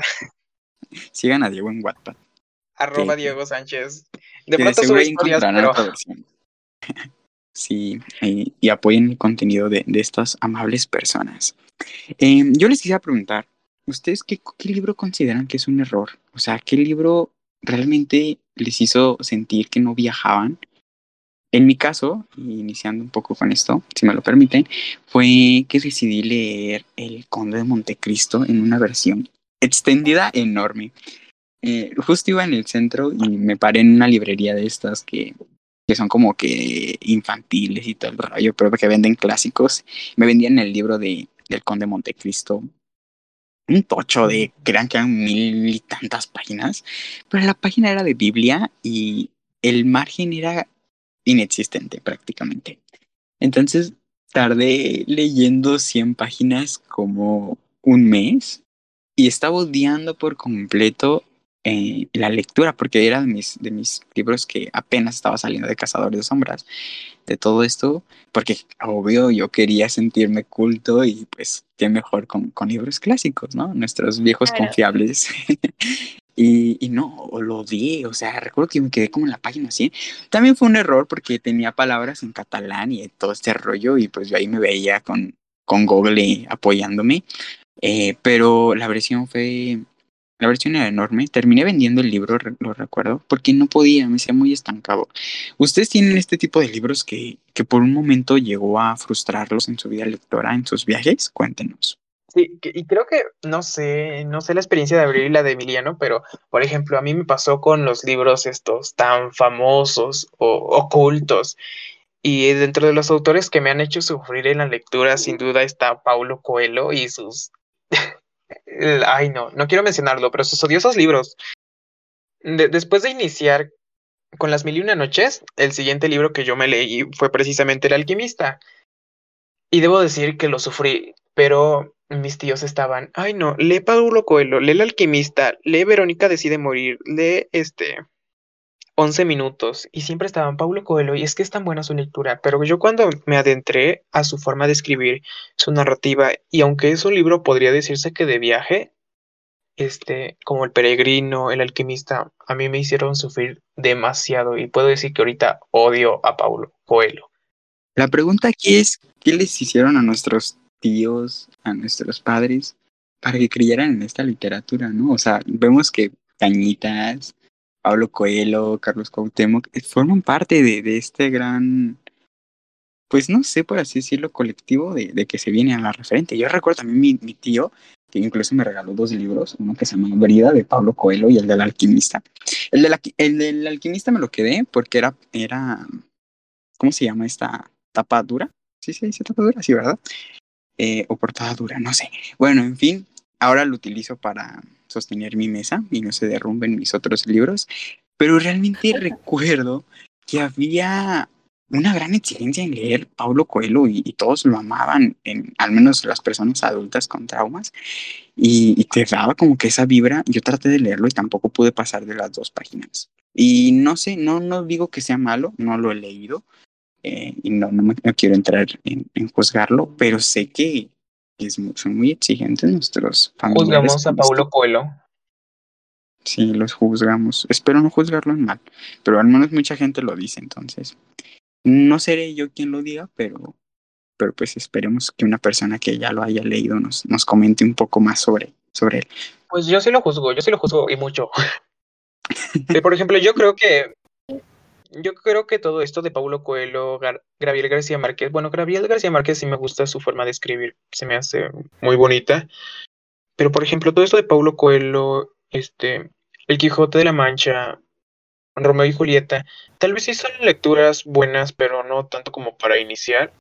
Sigan a Diego en Wattpad. Arroba Diego Sánchez. De pronto sube historias, pero... Sí, y, apoyen el contenido de, de estas amables personas. Em, yo les quisiera preguntar, ¿ustedes qué, qué libro consideran que es un error? O sea, ¿qué libro realmente les hizo sentir que no viajaban? En mi caso, iniciando un poco con esto, si me lo permiten, fue que decidí leer El Conde de Montecristo en una versión extendida enorme. Eh, justo iba en el centro y me paré en una librería de estas que que son como que infantiles y todo el rollo, pero que venden clásicos. Me vendían el libro de, del Conde Montecristo, un tocho de, crean que eran mil y tantas páginas, pero la página era de Biblia y el margen era inexistente prácticamente. Entonces tardé leyendo 100 páginas como un mes y estaba odiando por completo eh, la lectura, porque era de mis, de mis libros que apenas estaba saliendo de Cazadores de Sombras, de todo esto, porque obvio yo quería sentirme culto y pues qué mejor con, con libros clásicos, ¿no? Nuestros viejos confiables. y, y, no, lo odié, o sea, recuerdo que me quedé como en la página 100. También fue un error porque tenía palabras en catalán y todo este rollo y pues yo ahí me veía con, con Google apoyándome. Eh, pero la versión fue la versión era enorme. Terminé vendiendo el libro, lo recuerdo, porque no podía, me hacía muy estancado. ¿Ustedes tienen este tipo de libros que, que por un momento llegó a frustrarlos en su vida lectora, en sus viajes? Cuéntenos. Sí, y creo que, no sé, no sé la experiencia de Abril y la de Emiliano, pero, por ejemplo, a mí me pasó con los libros estos tan famosos o ocultos. Y dentro de los autores que me han hecho sufrir en la lectura, sin duda está Paulo Coelho y sus ay no, no quiero mencionarlo, pero sus odiosos libros. después de iniciar con las mil y una noches, el siguiente libro que yo me leí fue precisamente El alquimista. Y debo decir que lo sufrí, pero mis tíos estaban, ay no, lee Paulo Coelho, lee El alquimista, lee Verónica decide morir, lee este 11 minutos y siempre estaban Paulo Coelho y es que es tan buena su lectura, pero yo cuando me adentré a su forma de escribir, su narrativa y aunque es un libro podría decirse que de viaje, este, como El peregrino, El alquimista, a mí me hicieron sufrir demasiado y puedo decir que ahorita odio a Paulo Coelho. La pregunta aquí es, ¿qué les hicieron a nuestros tíos, a nuestros padres, para que creyeran en esta literatura, no? O sea, vemos que Cañitas, Pablo Coelho, Carlos Cuauhtémoc, eh, forman parte de, este gran, pues no sé por así decirlo, colectivo de, que se viene a la referente. Yo recuerdo también mi, mi tío, que incluso me regaló dos libros, uno que se llama Brida de Pablo Coelho y el del alquimista. El del, el del alquimista me lo quedé porque era, era, ¿cómo se llama esta tapa dura? Sí, sí, sí, tapa dura, sí, ¿verdad? Eh, o portada dura, no sé. Bueno, en fin, ahora lo utilizo para sostener mi mesa y no se derrumben mis otros libros, pero realmente recuerdo que había una gran exigencia en leer Paulo Coelho y, todos lo amaban, en, al menos las personas adultas con traumas, y, te daba como que esa vibra. Yo traté de leerlo y tampoco pude pasar de las dos páginas. Y no sé, no, no digo que sea malo, no lo he leído eh, y no, no, quiero entrar en, juzgarlo, pero sé que es, son muy exigentes nuestros familiares. Juzgamos a Paulo Coelho. Sí, los juzgamos. Espero no juzgarlo en mal, pero al menos mucha gente lo dice, entonces no seré yo quien lo diga, pero, pero pues esperemos que una persona que ya lo haya leído nos, nos comente un poco más sobre, sobre él. Pues yo sí lo juzgo, yo sí lo juzgo y mucho. Por ejemplo, yo creo que yo creo que todo esto de Paulo Coelho, Gabriel García Márquez, bueno, Gabriel García Márquez sí me gusta su forma de escribir, se me hace muy bonita. Pero por ejemplo, todo esto de Paulo Coelho, este, El Quijote de la Mancha, Romeo y Julieta, tal vez sí son lecturas buenas, pero no tanto como para iniciar,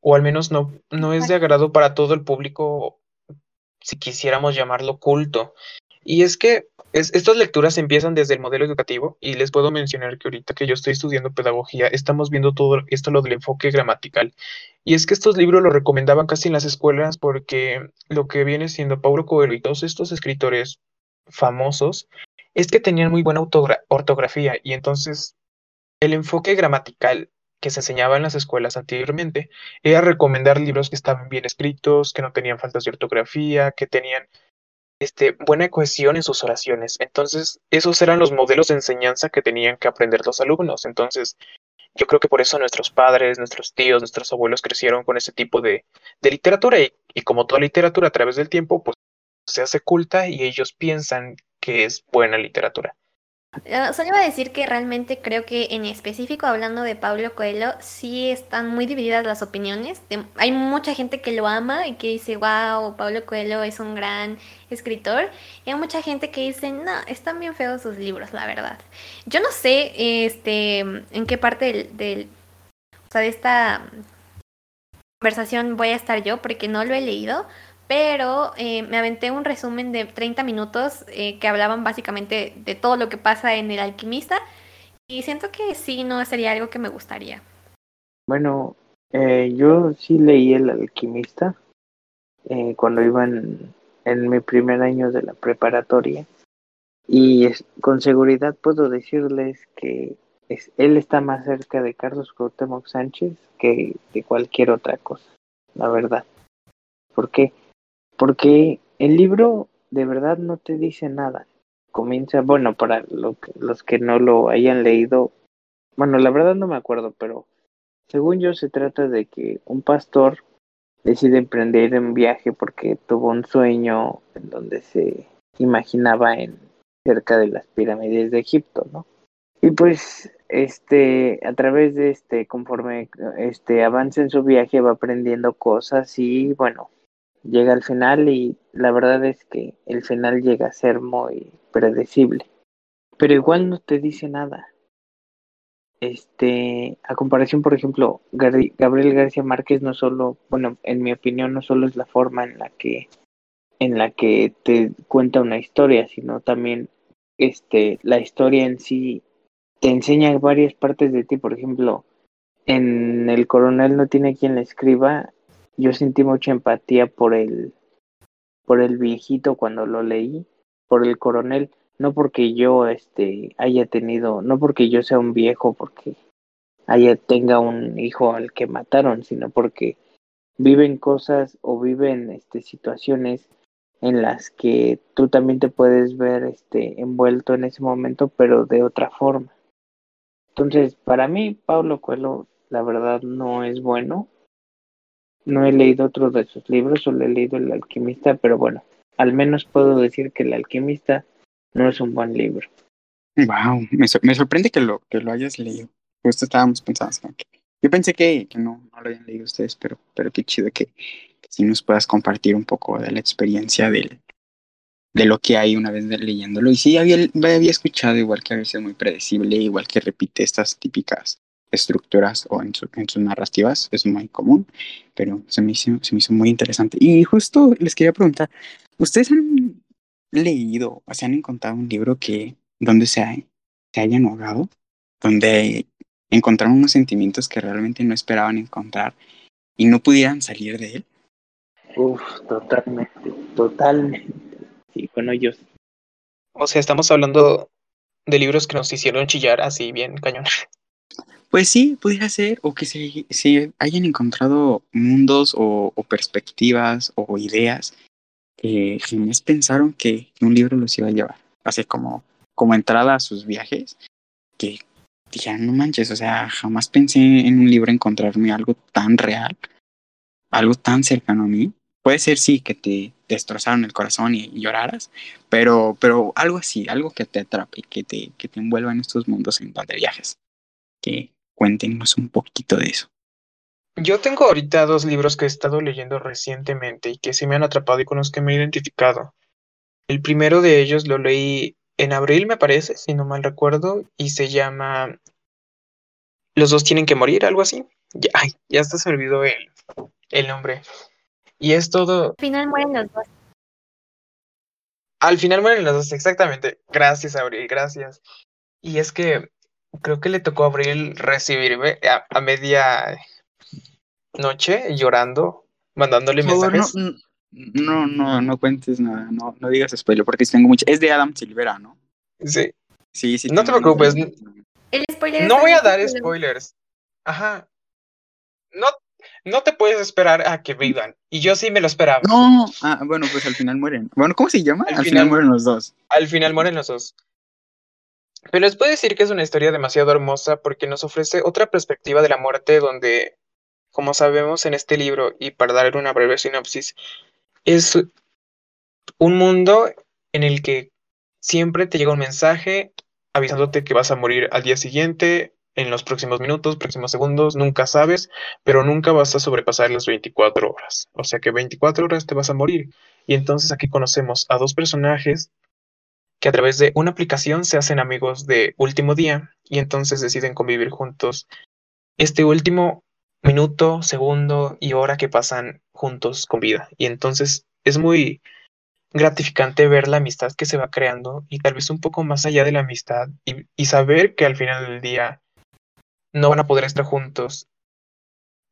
o al menos no, no es de agrado para todo el público, si quisiéramos llamarlo culto. Y es que estas lecturas empiezan desde el modelo educativo y les puedo mencionar que ahorita que yo estoy estudiando pedagogía, estamos viendo todo esto lo del enfoque gramatical. Y es que estos libros lo recomendaban casi en las escuelas porque lo que viene siendo Paulo Coelho y todos estos escritores famosos es que tenían muy buena ortografía y entonces el enfoque gramatical que se enseñaba en las escuelas anteriormente era recomendar libros que estaban bien escritos, que no tenían faltas de ortografía, que tenían este, buena cohesión en sus oraciones. Entonces, esos eran los modelos de enseñanza que tenían que aprender los alumnos. Entonces, yo creo que por eso nuestros padres, nuestros tíos, nuestros abuelos crecieron con ese tipo de, de literatura y, y como toda literatura a través del tiempo, pues se hace culta y ellos piensan que es buena literatura. Ah, solo iba a decir que realmente creo que en específico hablando de Pablo Coelho, sí están muy divididas las opiniones. hay mucha gente que lo ama y que dice, wow, Pablo Coelho es un gran escritor. Y hay mucha gente que dice, no, están bien feos sus libros, la verdad. Yo no sé este, en qué parte del, del o sea, de esta conversación voy a estar yo porque no lo he leído pero eh, me aventé un resumen de 30 minutos eh, que hablaban básicamente de todo lo que pasa en El Alquimista y siento que sí, no sería algo que me gustaría. Bueno, eh, yo sí leí El Alquimista cuando iba en, mi primer año de la preparatoria y con seguridad puedo decirles que él está más cerca de Carlos Cuauhtémoc Sánchez que de cualquier otra cosa, la verdad. ¿Por qué? Porque el libro de verdad no te dice nada. Comienza, bueno, para los que no lo hayan leído, bueno, la verdad no me acuerdo, pero según yo se trata de que un pastor decide emprender un viaje porque tuvo un sueño en donde se imaginaba en cerca de las pirámides de Egipto, ¿no? Y pues este a través de este conforme este avanza en su viaje va aprendiendo cosas y bueno, llega al final y la verdad es que el final llega a ser muy predecible. Pero igual no te dice nada. Este, a comparación, por ejemplo, Gabriel García Márquez no solo, bueno, en mi opinión no solo es la forma en la que en la que te cuenta una historia, sino también este la historia en sí te enseña varias partes de ti, por ejemplo, en El coronel no tiene quien le escriba, yo sentí mucha empatía por el, por el viejito cuando lo leí, por el coronel. no porque yo este haya tenido, no porque yo sea un viejo, porque haya tenga un hijo al que mataron, sino porque viven cosas o viven este situaciones en las que tú también te puedes ver este envuelto en ese momento, pero de otra forma. Entonces, para mí, Pablo Coelho, la verdad, no es bueno. No he leído otros de sus libros, solo he leído El alquimista, pero bueno, al menos puedo decir que El alquimista no es un buen libro. Wow, me, me sorprende que lo, que lo hayas leído. Justo estábamos pensando, yo pensé que, que no, no, lo habían leído ustedes, pero, pero qué chido que, si nos puedas compartir un poco de la experiencia del, de lo que hay una vez leyéndolo. Y sí, había, había escuchado igual que a veces es muy predecible, igual que repite estas típicas estructuras o en, en sus narrativas, es muy común, pero se me, hizo, se me hizo muy interesante. Y justo les quería preguntar, ¿ustedes han leído o se han encontrado un libro que donde se, se hayan ahogado? Donde encontraron unos sentimientos que realmente no esperaban encontrar y no pudieran salir de él? Uf, totalmente, totalmente. Sí, bueno, yo. O sea, estamos hablando de libros que nos hicieron chillar así bien cañón. Pues sí, pudiera ser, o que se, se hayan encontrado mundos o, perspectivas o ideas que jamás pensaron que un libro los iba a llevar. Así como, como entrada a sus viajes, que dijeron, no manches, o sea, jamás pensé en un libro encontrarme algo tan real, algo tan cercano a mí, puede ser sí que te destrozaron el corazón y, lloraras, pero, pero algo así, algo que te atrape, que te, que te envuelva en estos mundos en donde viajes. Que cuéntenos un poquito de eso. Yo tengo ahorita dos libros que he estado leyendo recientemente y que sí me han atrapado y con los que me he identificado. El primero de ellos lo leí en abril, me parece, si no mal recuerdo, y se llama Los dos tienen que morir, algo así. Ya, ya está servido el, el nombre. Y es todo. Al final mueren los dos. Al final mueren los dos, exactamente. Gracias, Abril, gracias. Y es que creo que le tocó a Abril recibirme a, media noche llorando, mandándole mensajes. No, no, no, cuentes nada, no, no digas spoiler, porque tengo mucho. Es de Adam Silvera, ¿no? Sí. Sí, sí. No te preocupes. El spoiler no voy a dar spoilers. Ajá. No, no te puedes esperar a que vivan. Y yo sí me lo esperaba. No, ah, bueno, pues al final mueren. Bueno, ¿cómo se llama? Al, final, mueren los dos. Al final mueren los dos. Pero les puedo decir que es una historia demasiado hermosa porque nos ofrece otra perspectiva de la muerte donde, como sabemos en este libro, y para dar una breve sinopsis, es un mundo en el que siempre te llega un mensaje avisándote que vas a morir al día siguiente en los próximos minutos, próximos segundos, nunca sabes, pero nunca vas a sobrepasar las 24 horas. O sea que 24 horas te vas a morir. Y entonces aquí conocemos a dos personajes que a través de una aplicación se hacen amigos de último día y entonces deciden convivir juntos este último minuto, segundo y hora que pasan juntos con vida. Y entonces es muy gratificante ver la amistad que se va creando y tal vez un poco más allá de la amistad y, saber que al final del día no van a poder estar juntos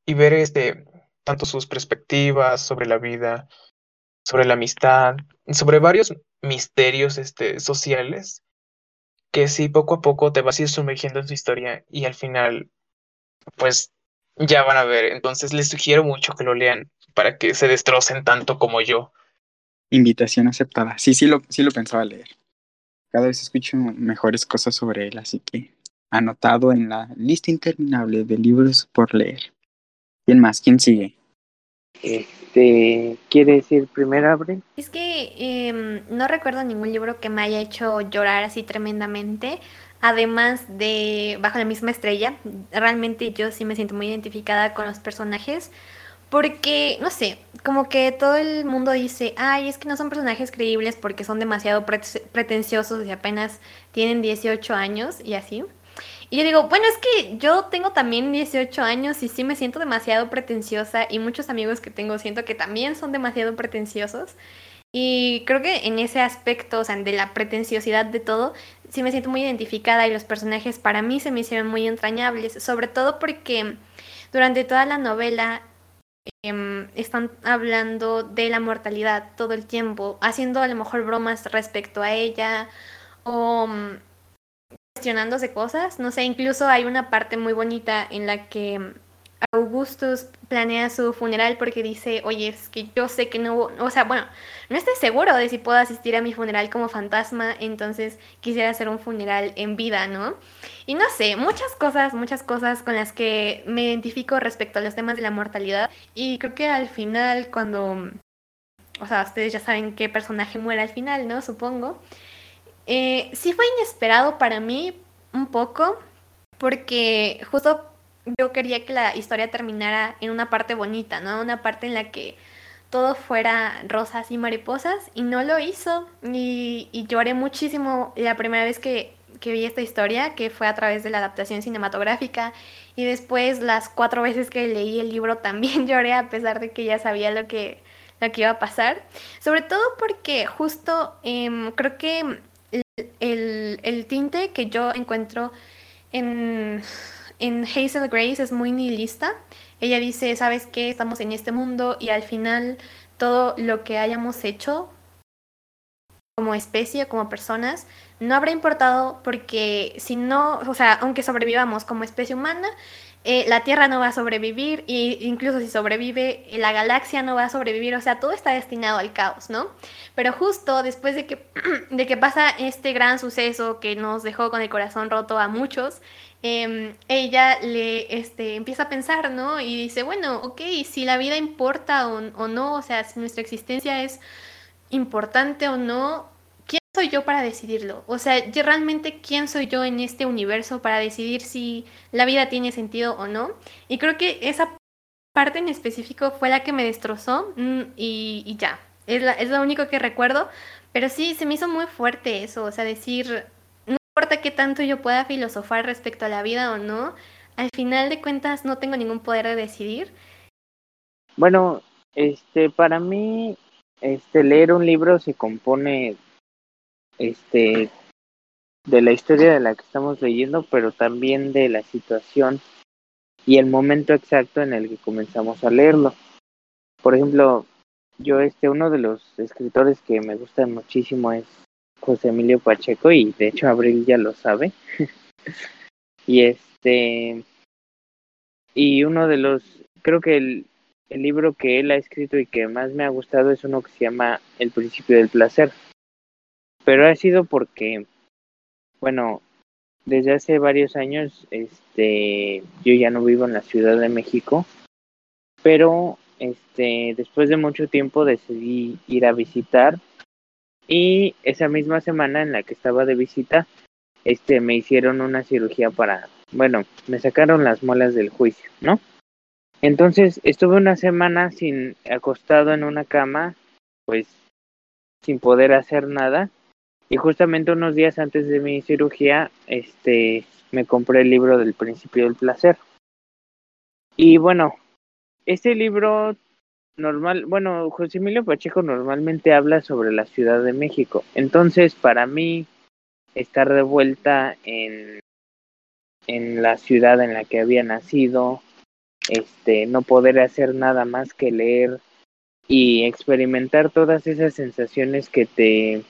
y ver este tanto sus perspectivas sobre la vida, sobre la amistad, sobre varios misterios este, sociales que sí poco a poco te vas a ir sumergiendo en su historia y al final pues ya van a ver. Entonces les sugiero mucho que lo lean para que se destrocen tanto como yo. Invitación aceptada. Sí, sí lo, sí lo pensaba leer. Cada vez escucho mejores cosas sobre él, así que anotado en la lista interminable de libros por leer. ¿Quién más? ¿Quién sigue? Este, ¿quiere decir primero, Abre? Es que em, no recuerdo ningún libro que me haya hecho llorar así tremendamente. Además de Bajo la misma estrella, realmente yo sí me siento muy identificada con los personajes. Porque, no sé, como que todo el mundo dice, ay, es que no son personajes creíbles porque son demasiado pretenciosos y apenas tienen 18 años y así. Y yo digo, bueno, es que yo tengo también 18 años y sí me siento demasiado pretenciosa y muchos amigos que tengo siento que también son demasiado pretenciosos. Y creo que en ese aspecto, o sea, de la pretenciosidad de todo, sí me siento muy identificada y los personajes para mí se me hicieron muy entrañables, sobre todo porque durante toda la novela em, están hablando de la mortalidad todo el tiempo, haciendo a lo mejor bromas respecto a ella mm, cuestionándose cosas. No sé, incluso hay una parte muy bonita en la que Augustus planea su funeral porque dice, oye, es que yo sé que no, o sea, bueno, no estoy seguro de si puedo asistir a mi funeral como fantasma, entonces quisiera hacer un funeral en vida, ¿no? Y no sé, muchas cosas, muchas cosas con las que me identifico respecto a los temas de la mortalidad y creo que al final cuando, o sea, ustedes ya saben qué personaje muere al final, ¿no? Supongo. Eh, sí fue inesperado para mí un poco porque justo yo quería que la historia terminara en una parte bonita, ¿no? Una parte en la que todo fuera rosas y mariposas y no lo hizo y, lloré muchísimo la primera vez que, vi esta historia, que fue a través de la adaptación cinematográfica y después las cuatro veces que leí el libro también lloré a pesar de que ya sabía lo que, lo que iba a pasar, sobre todo porque justo em, creo que el, el tinte que yo encuentro en en Hazel Grace es muy nihilista. Ella dice, ¿sabes qué? Estamos en este mundo y al final todo lo que hayamos hecho como especie, como personas, no habrá importado porque si no, o sea, aunque sobrevivamos como especie humana, eh, la Tierra no va a sobrevivir e incluso si sobrevive, la galaxia no va a sobrevivir, o sea, todo está destinado al caos, ¿no? Pero justo después de que, de que pasa este gran suceso que nos dejó con el corazón roto a muchos, Em, ella le este, empieza a pensar, ¿no? Y dice, bueno, ok, si la vida importa o, no, o sea, si nuestra existencia es importante o no, ¿quién soy yo para decidirlo? O sea, realmente quién soy yo en este universo para decidir si la vida tiene sentido o no. Y creo que esa parte en específico fue la que me destrozó mm, y, ya, es, es lo único que recuerdo. Pero sí, se me hizo muy fuerte eso, o sea, decir, importa qué tanto yo pueda filosofar respecto a la vida o no, al final de cuentas no tengo ningún poder de decidir. Bueno, este, para mí, este, leer un libro se compone, este, de la historia de la que estamos leyendo, pero también de la situación y el momento exacto en el que comenzamos a leerlo. Por ejemplo, yo este uno de los escritores que me gusta muchísimo es José Emilio Pacheco y de hecho Abril ya lo sabe. y este y uno de los creo que el, el libro que él ha escrito y que más me ha gustado es uno que se llama El principio del placer. Pero ha sido porque bueno, desde hace varios años este yo ya no vivo en la Ciudad de México, pero este después de mucho tiempo decidí ir a visitar y esa misma semana en la que estaba de visita, este, me hicieron una cirugía para, bueno, me sacaron las muelas del juicio, ¿no? Entonces estuve una semana sin acostado en una cama, pues sin poder hacer nada. Y justamente unos días antes de mi cirugía, este, me compré el libro del principio del placer. Y bueno, este libro normal, bueno, José Emilio Pacheco normalmente habla sobre la Ciudad de México. Entonces, para mí, estar de vuelta en, en la ciudad en la que había nacido, este, no poder hacer nada más que leer y experimentar todas esas sensaciones que te,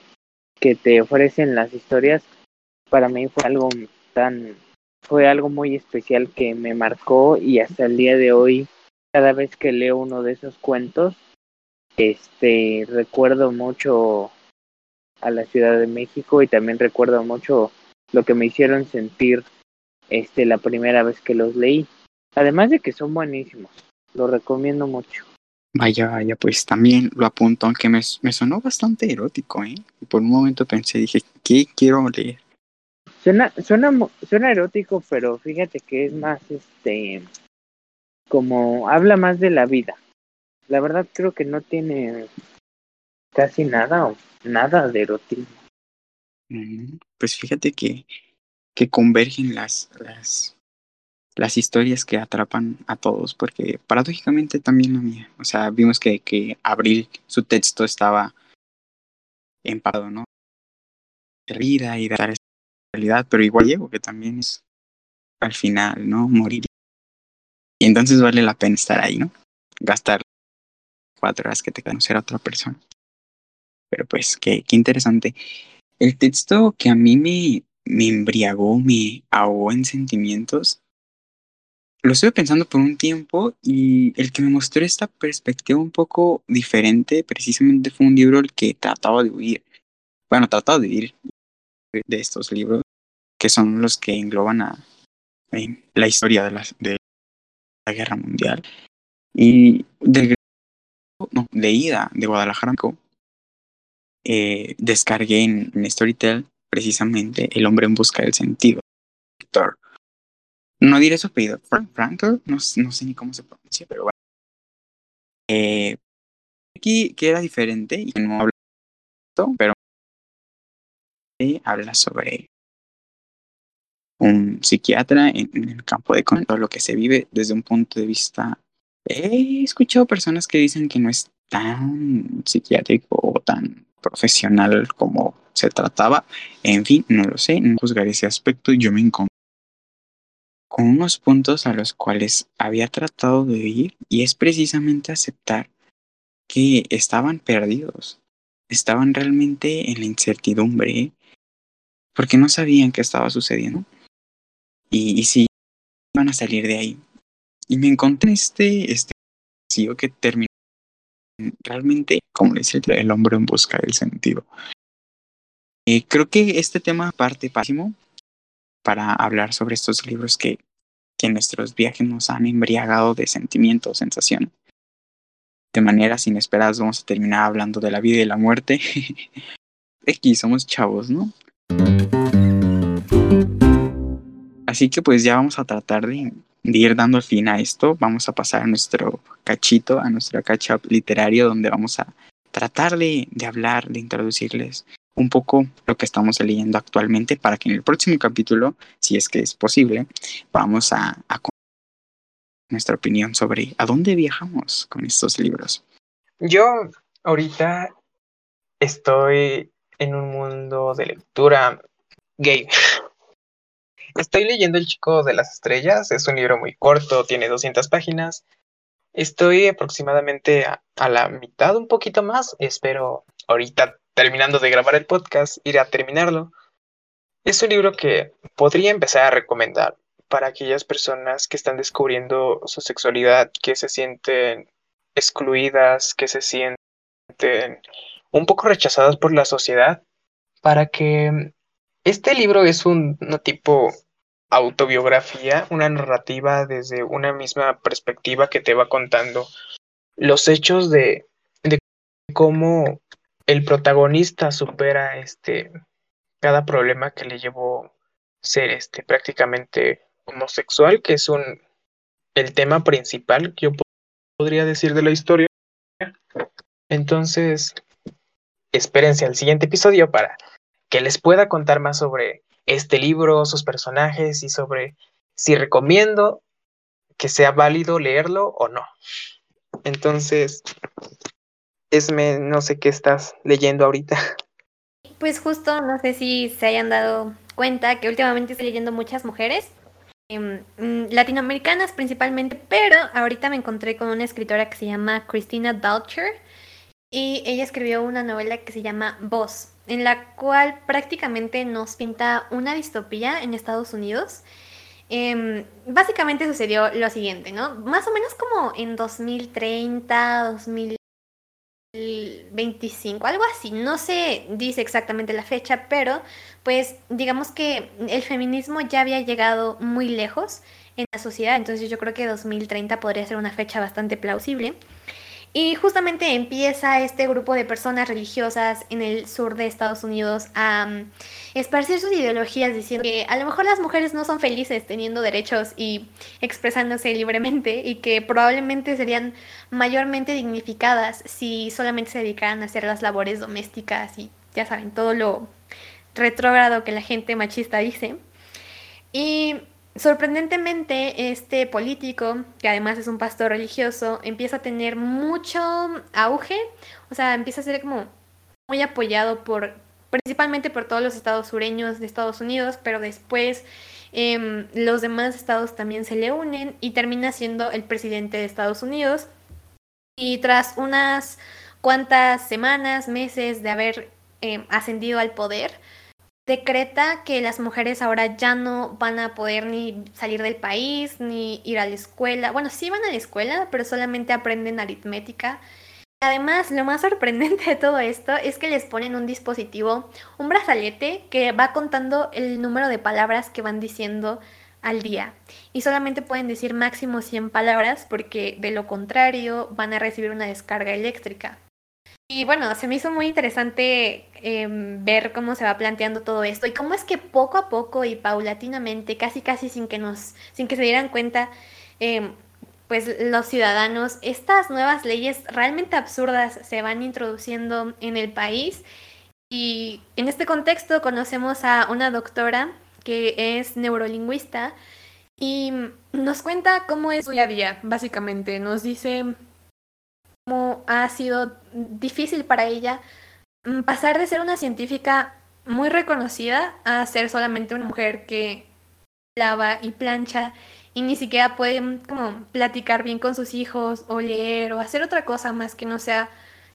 que te ofrecen las historias, para mí fue algo tan, fue algo muy especial que me marcó y hasta el día de hoy cada vez que leo uno de esos cuentos, este recuerdo mucho a la Ciudad de México y también recuerdo mucho lo que me hicieron sentir este la primera vez que los leí. Además de que son buenísimos, lo recomiendo mucho. Vaya, vaya, pues también lo apunto, aunque me, me sonó bastante erótico, ¿eh? Y por un momento pensé, dije, ¿qué quiero leer? Suena, suena, suena erótico, pero fíjate que es más, este, como habla más de la vida. La verdad creo que no tiene casi nada o nada de erotismo. Mm, pues fíjate que, que convergen las, las, las historias que atrapan a todos, porque paradójicamente también la mía. O sea, vimos que, que Abril, su texto estaba empapado, ¿no? De vida y la realidad, pero igual Diego, que también es al final, ¿no? Morir y entonces vale la pena estar ahí, ¿no? Gastar cuatro horas que te conocer a otra persona. Pero pues, qué, qué interesante. el texto que a mí me, me embriagó, me ahogó en sentimientos, lo estuve pensando por un tiempo y el que me mostró esta perspectiva un poco diferente precisamente fue un libro el que trataba de huir. Bueno, trataba de huir de estos libros que son los que engloban a, la historia de la, de la guerra mundial y no, de ida de Guadalajara eh, descargué en, Storytel precisamente El hombre en busca del sentido. No diré su apellido, Frank, no, no, sé ni cómo se pronuncia, pero bueno. Eh, aquí que era diferente y no habla pero habla sobre un psiquiatra en, el campo de todo lo que se vive desde un punto de vista. He escuchado personas que dicen que no es tan psiquiátrico o tan profesional como se trataba. En fin, no lo sé, no juzgaré ese aspecto. Yo me encontré con unos puntos a los cuales había tratado de ir y es precisamente aceptar que estaban perdidos, estaban realmente en la incertidumbre porque no sabían qué estaba sucediendo y, si iban a salir de ahí. Y me encontré este, este que terminó realmente, como dice el hombre en busca del sentido. Eh, creo que este tema parte pésimo para hablar sobre estos libros que, que nuestros viajes nos han embriagado de sentimientos, sensaciones. De maneras inesperadas vamos a terminar hablando de la vida y la muerte. Aquí somos chavos, ¿no? Así que pues ya vamos a tratar de, de ir dando fin a esto, vamos a pasar a nuestro cachito, a nuestro catch literario, donde vamos a tratar de, hablar, de introducirles un poco lo que estamos leyendo actualmente para que en el próximo capítulo, si es que es posible, vamos a, a nuestra opinión sobre a dónde viajamos con estos libros. Yo ahorita estoy en un mundo de lectura gay. Estoy leyendo El Chico de las Estrellas, es un libro muy corto, tiene 200 páginas. Estoy aproximadamente a, la mitad, un poquito más. Espero ahorita, terminando de grabar el podcast, ir a terminarlo. Es un libro que podría empezar a recomendar para aquellas personas que están descubriendo su sexualidad, que se sienten excluidas, que se sienten un poco rechazadas por la sociedad, para que este libro es un, tipo autobiografía, una narrativa desde una misma perspectiva que te va contando los hechos de cómo el protagonista supera este cada problema que le llevó ser este prácticamente homosexual, que es un el tema principal que yo podría decir de la historia. Entonces, espérense al siguiente episodio para que les pueda contar más sobre este libro, sus personajes y sobre si recomiendo que sea válido leerlo o no. Entonces, Esme, no sé qué estás leyendo ahorita. Pues justo, no sé si se hayan dado cuenta que últimamente estoy leyendo muchas mujeres, em, mm, latinoamericanas principalmente, pero ahorita me encontré con una escritora que se llama Christina Dalcher y ella escribió una novela que se llama Voz en la cual prácticamente nos pinta una distopía en Estados Unidos. Em, básicamente sucedió lo siguiente, ¿no? Más o menos como en 2030, 2025, algo así. No se dice exactamente la fecha, pero pues digamos que el feminismo ya había llegado muy lejos en la sociedad, entonces yo creo que 2030 podría ser una fecha bastante plausible. Y justamente empieza este grupo de personas religiosas en el sur de Estados Unidos a um, esparcir sus ideologías diciendo que a lo mejor las mujeres no son felices teniendo derechos y expresándose libremente y que probablemente serían mayormente dignificadas si solamente se dedicaran a hacer las labores domésticas y ya saben, todo lo retrógrado que la gente machista dice. Y Sorprendentemente, este político, que además es un pastor religioso, empieza a tener mucho auge, o sea, empieza a ser como muy apoyado por, principalmente por todos los estados sureños de Estados Unidos, pero después em, los demás estados también se le unen y termina siendo el presidente de Estados Unidos. Y tras unas cuantas semanas, meses de haber eh, ascendido al poder, decreta que las mujeres ahora ya no van a poder ni salir del país, ni ir a la escuela. Bueno, sí van a la escuela, pero solamente aprenden aritmética. Además, lo más sorprendente de todo esto es que les ponen un dispositivo, un brazalete que va contando el número de palabras que van diciendo al día. Y solamente pueden decir máximo 100 palabras porque de lo contrario van a recibir una descarga eléctrica. Y bueno, se me hizo muy interesante em, ver cómo se va planteando todo esto y cómo es que poco a poco y paulatinamente, casi casi sin que nos, sin que se dieran cuenta, em, pues los ciudadanos, estas nuevas leyes realmente absurdas se van introduciendo en el país. Y en este contexto conocemos a una doctora que es neurolingüista y nos cuenta cómo es su día a día, básicamente. Nos dice ha sido difícil para ella mm, pasar de ser una científica muy reconocida a ser solamente una mujer que lava y plancha y ni siquiera puede mm, platicar bien con sus hijos o leer o hacer otra cosa más que no sea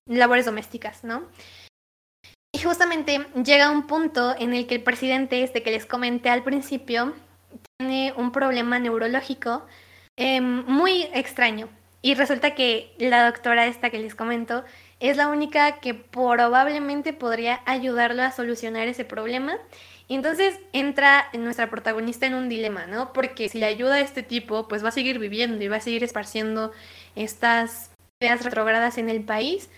labores domésticas, ¿no? Y justamente llega un punto en el que el presidente, este que les comenté al principio, tiene un problema neurológico em, muy extraño. Y resulta que la doctora esta que les comento es la única que probablemente podría ayudarlo a solucionar ese problema. Y entonces entra nuestra protagonista en un dilema, ¿no? Porque si le ayuda a este tipo, pues va a seguir viviendo y va a seguir esparciendo estas ideas retrogradas en el país.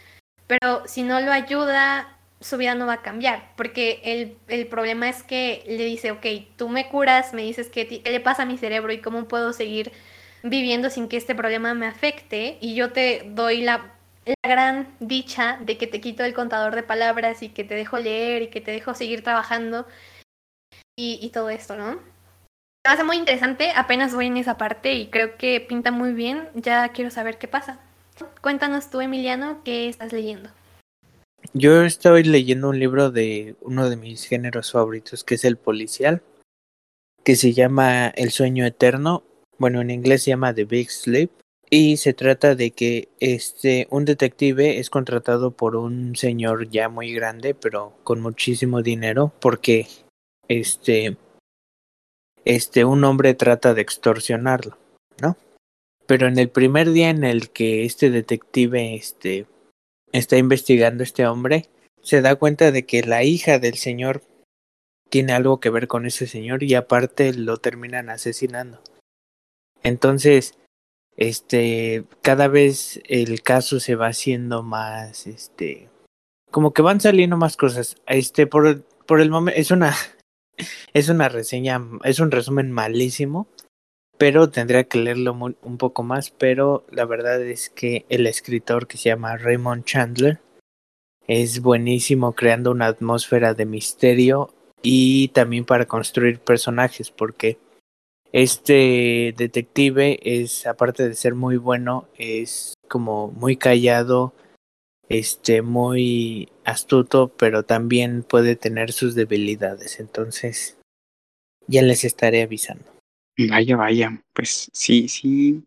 Pero si no lo ayuda, su vida no va a cambiar. Porque el, el problema es que le dice, ok, tú me curas, me dices qué, qué le pasa a mi cerebro y cómo puedo seguir viviendo sin que este problema me afecte y yo te doy la, gran dicha de que te quito el contador de palabras y que te dejo leer y que te dejo seguir trabajando y, todo esto, ¿no? Me hace muy interesante, apenas voy en esa parte y creo que pinta muy bien, ya quiero saber qué pasa. Cuéntanos tú, Emiliano, qué estás leyendo. Yo estoy leyendo un libro de uno de mis géneros favoritos, que es el policial, que se llama El sueño eterno bueno, en inglés se llama The Big Sleep, y se trata de que este un detective es contratado por un señor ya muy grande, pero con muchísimo dinero, porque este este un hombre trata de extorsionarlo, ¿no? Pero en el primer día en el que este detective este está investigando a este hombre, se da cuenta de que la hija del señor tiene algo que ver con ese señor y aparte lo terminan asesinando. Entonces, este, cada vez el caso se va haciendo más, este, como que van saliendo más cosas. Este, por, por el momento, es una, es una reseña, es un resumen malísimo, pero tendría que leerlo un poco más, pero la verdad es que el escritor que se llama Raymond Chandler es buenísimo creando una atmósfera de misterio y también para construir personajes, porque este detective es, aparte de ser muy bueno, es como muy callado, este, muy astuto, pero también puede tener sus debilidades. Entonces, ya les estaré avisando. Vaya, vaya, pues sí, sí,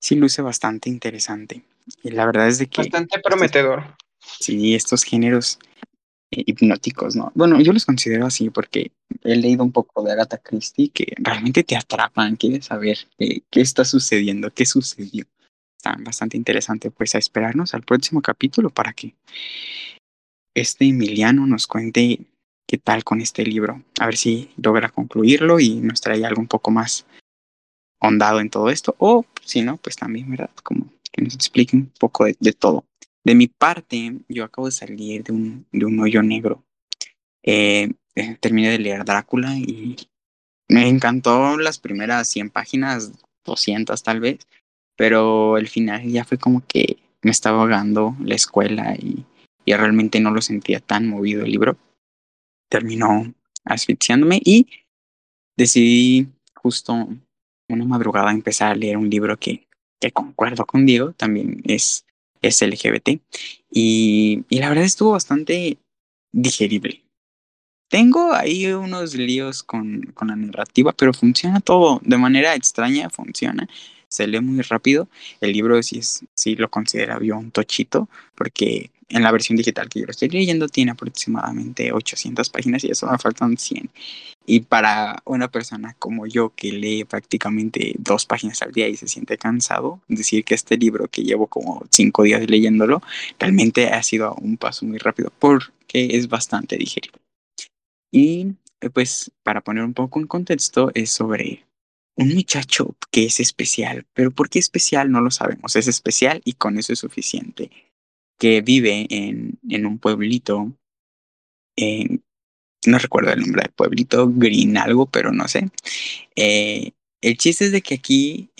sí luce bastante interesante. Y la verdad es de que... Bastante prometedor. Sí, estos géneros hipnóticos, ¿no? Bueno, yo los considero así porque he leído un poco de Agatha Christie que realmente te atrapan, quieres saber qué, está sucediendo, qué sucedió. Está bastante interesante, pues a esperarnos al próximo capítulo para que este Emiliano nos cuente qué tal con este libro. A ver si logra concluirlo y nos trae algo un poco más hondado en todo esto. O si no, pues también, ¿verdad? Como que nos explique un poco de todo. De mi parte, yo acabo de salir de un, de un hoyo negro. Eh, eh, terminé de leer Drácula y me encantó las primeras 100 páginas, 200 tal vez, pero el final ya fue como que me estaba ahogando la escuela y, y realmente no lo sentía tan movido el libro. Terminó asfixiándome y decidí justo una madrugada empezar a leer un libro que, que concuerdo con Diego, también es es LGBT. Y, y la verdad estuvo bastante digerible. Tengo ahí unos líos con, con, la narrativa, pero funciona todo de manera extraña, funciona. Se lee muy rápido. El libro sí, es, lo considera yo un tochito, porque en la versión digital que yo estoy leyendo tiene aproximadamente 800 páginas y eso me faltan 100. Y para una persona como yo que lee prácticamente dos páginas al día y se siente cansado, decir que este libro que llevo como cinco días leyéndolo, realmente ha sido un paso muy rápido porque es bastante digerible. Y eh, pues para poner un poco en contexto es sobre un muchacho que es especial, pero ¿por qué especial? No lo sabemos, es especial y con eso es suficiente que vive en, en un pueblito, no recuerdo el nombre del pueblito, Green algo, pero no sé. Eh, el chiste es de que aquí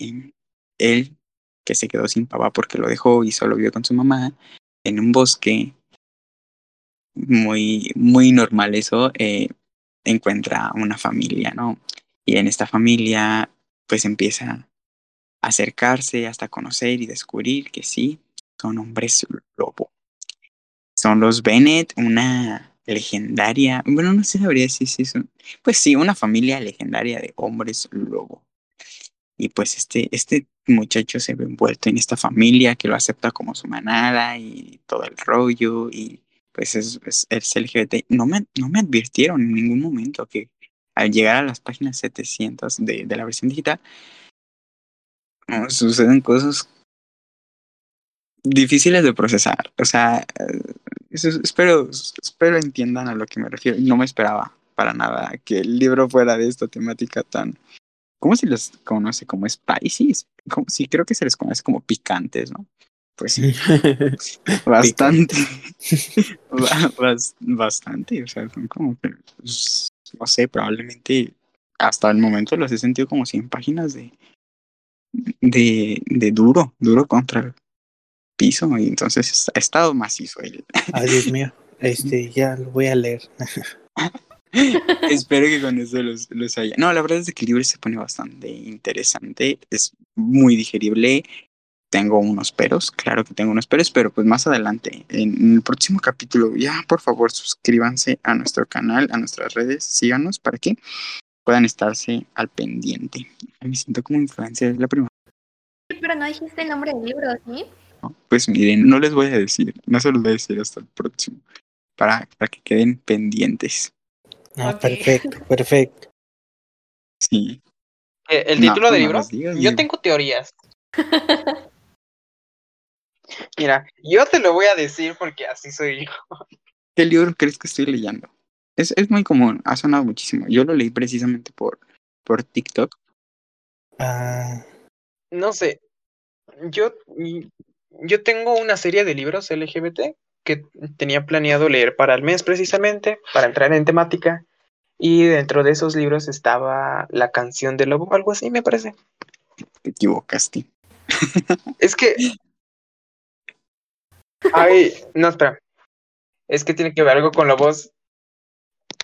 él, que se quedó sin papá porque lo dejó y solo vive con su mamá, en un bosque, muy, muy normal eso, eh, encuentra una familia, ¿no? Y en esta familia, pues empieza a acercarse hasta conocer y descubrir que sí, son hombres lobo. Son los Bennett, una legendaria, bueno, no sé sabría si son, pues sí, una familia legendaria de hombres lobo. Y pues este, este muchacho se ve envuelto en esta familia que lo acepta como su manada y todo el rollo y pues es, es, LGBT. No me, no me advirtieron en ningún momento que al llegar a las páginas 700 de, de la versión digital, suceden cosas difíciles de procesar. O sea, espero, espero entiendan a lo que me refiero. No me esperaba para nada que el libro fuera de esta temática tan... ¿Cómo se les conoce? ¿Como spicy? Como, sí, creo que se les conoce como picantes, ¿no? Pues sí. bastante. bastante. O sea, son como. Pues, no sé, probablemente hasta el momento los he sentido como 100 páginas de, de, de duro, duro contra piso y entonces ha estado macizo él. Ay, Dios mío, este, ya lo voy a leer. Espero que con eso los, los, haya. No, la verdad es que el libro se pone bastante interesante, es muy digerible. Tengo unos peros, claro que tengo unos peros, pero pues más adelante, en el próximo capítulo, ya por favor suscríbanse a nuestro canal, a nuestras redes, síganos para que puedan estarse al pendiente. Me siento como influencer, es la primera. Pero no dijiste el nombre del libro, ¿sí? Pues miren, no les voy a decir, no se los voy a decir hasta el próximo, para, para que queden pendientes. Ah, perfecto, perfecto. Sí. Eh, ¿El, título del libro? yo tengo teorías. Mira, yo te lo voy a decir porque así soy yo. ¿Qué libro crees que estoy leyendo? Es, es muy común, ha sonado muchísimo. Yo lo leí precisamente por, por TikTok. Ah. No sé. Yo yo tengo una serie de libros LGBT que tenía planeado leer para el mes precisamente, para entrar en temática. Y dentro de esos libros estaba La canción del lobo, algo así me parece. Te equivocaste. Es que... Ay, no, espera. Es que tiene que ver algo con voz.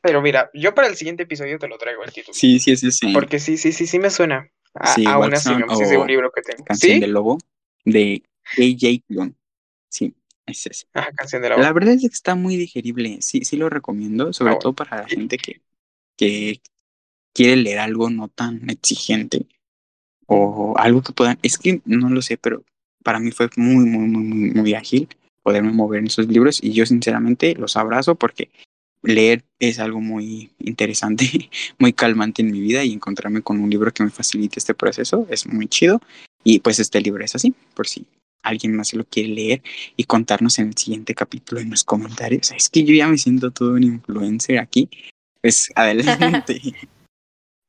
Pero mira, yo para el siguiente episodio te lo traigo el título. Sí, sí, sí, sí. Porque sí, sí, sí, sí me suena a, sí, a una sinopsis de un libro que tengo. Canción del lobo de AJ Clone. Sí, es ese. Canción de la, la verdad es que está muy digerible. Sí, sí lo recomiendo, sobre ah, todo para la gente que, que quiere leer algo no tan exigente o algo que puedan. Es que no lo sé, pero para mí fue muy, muy, muy, muy, muy ágil poderme mover en esos libros y yo sinceramente los abrazo porque leer es algo muy interesante, muy calmante en mi vida y encontrarme con un libro que me facilite este proceso es muy chido y pues este libro es así, por si alguien más lo quiere leer y contarnos en el siguiente capítulo en los comentarios. Es que yo ya me siento todo un influencer aquí. Pues adelante.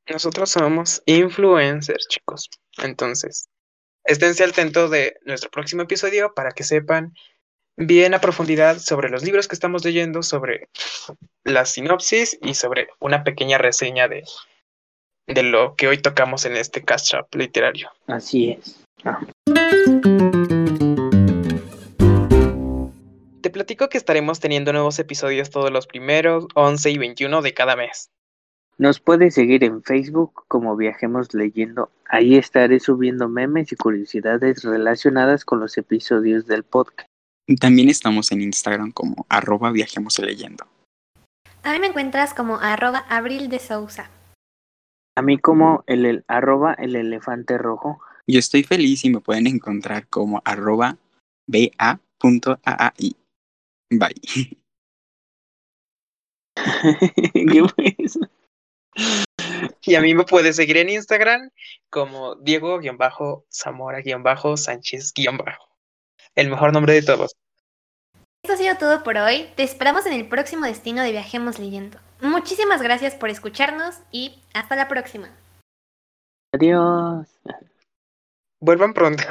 Nosotros somos influencers, chicos. Entonces, esténse atentos de nuestro próximo episodio para que sepan bien a profundidad sobre los libros que estamos leyendo, sobre la sinopsis y sobre una pequeña reseña de, de lo que hoy tocamos en este cast up literario. Así es. Ah. Te platico que estaremos teniendo nuevos episodios todos los primeros, 11 y 21 de cada mes. Nos puedes seguir en Facebook como Viajemos Leyendo. Ahí estaré subiendo memes y curiosidades relacionadas con los episodios del podcast. También estamos en Instagram como arroba Viajemos Leyendo. A mí me encuentras como arroba Abril de Sousa. A mí como el, el arroba el elefante rojo. Yo estoy feliz y me pueden encontrar como arroba ba.aai. Bye. ¿Qué fue eso? Y a mí me puedes seguir en Instagram como Diego-Zamora-Sánchez- El mejor nombre de todos. Esto ha sido todo por hoy. Te esperamos en el próximo destino de Viajemos Leyendo. Muchísimas gracias por escucharnos y hasta la próxima. Adiós. Vuelvan pronto.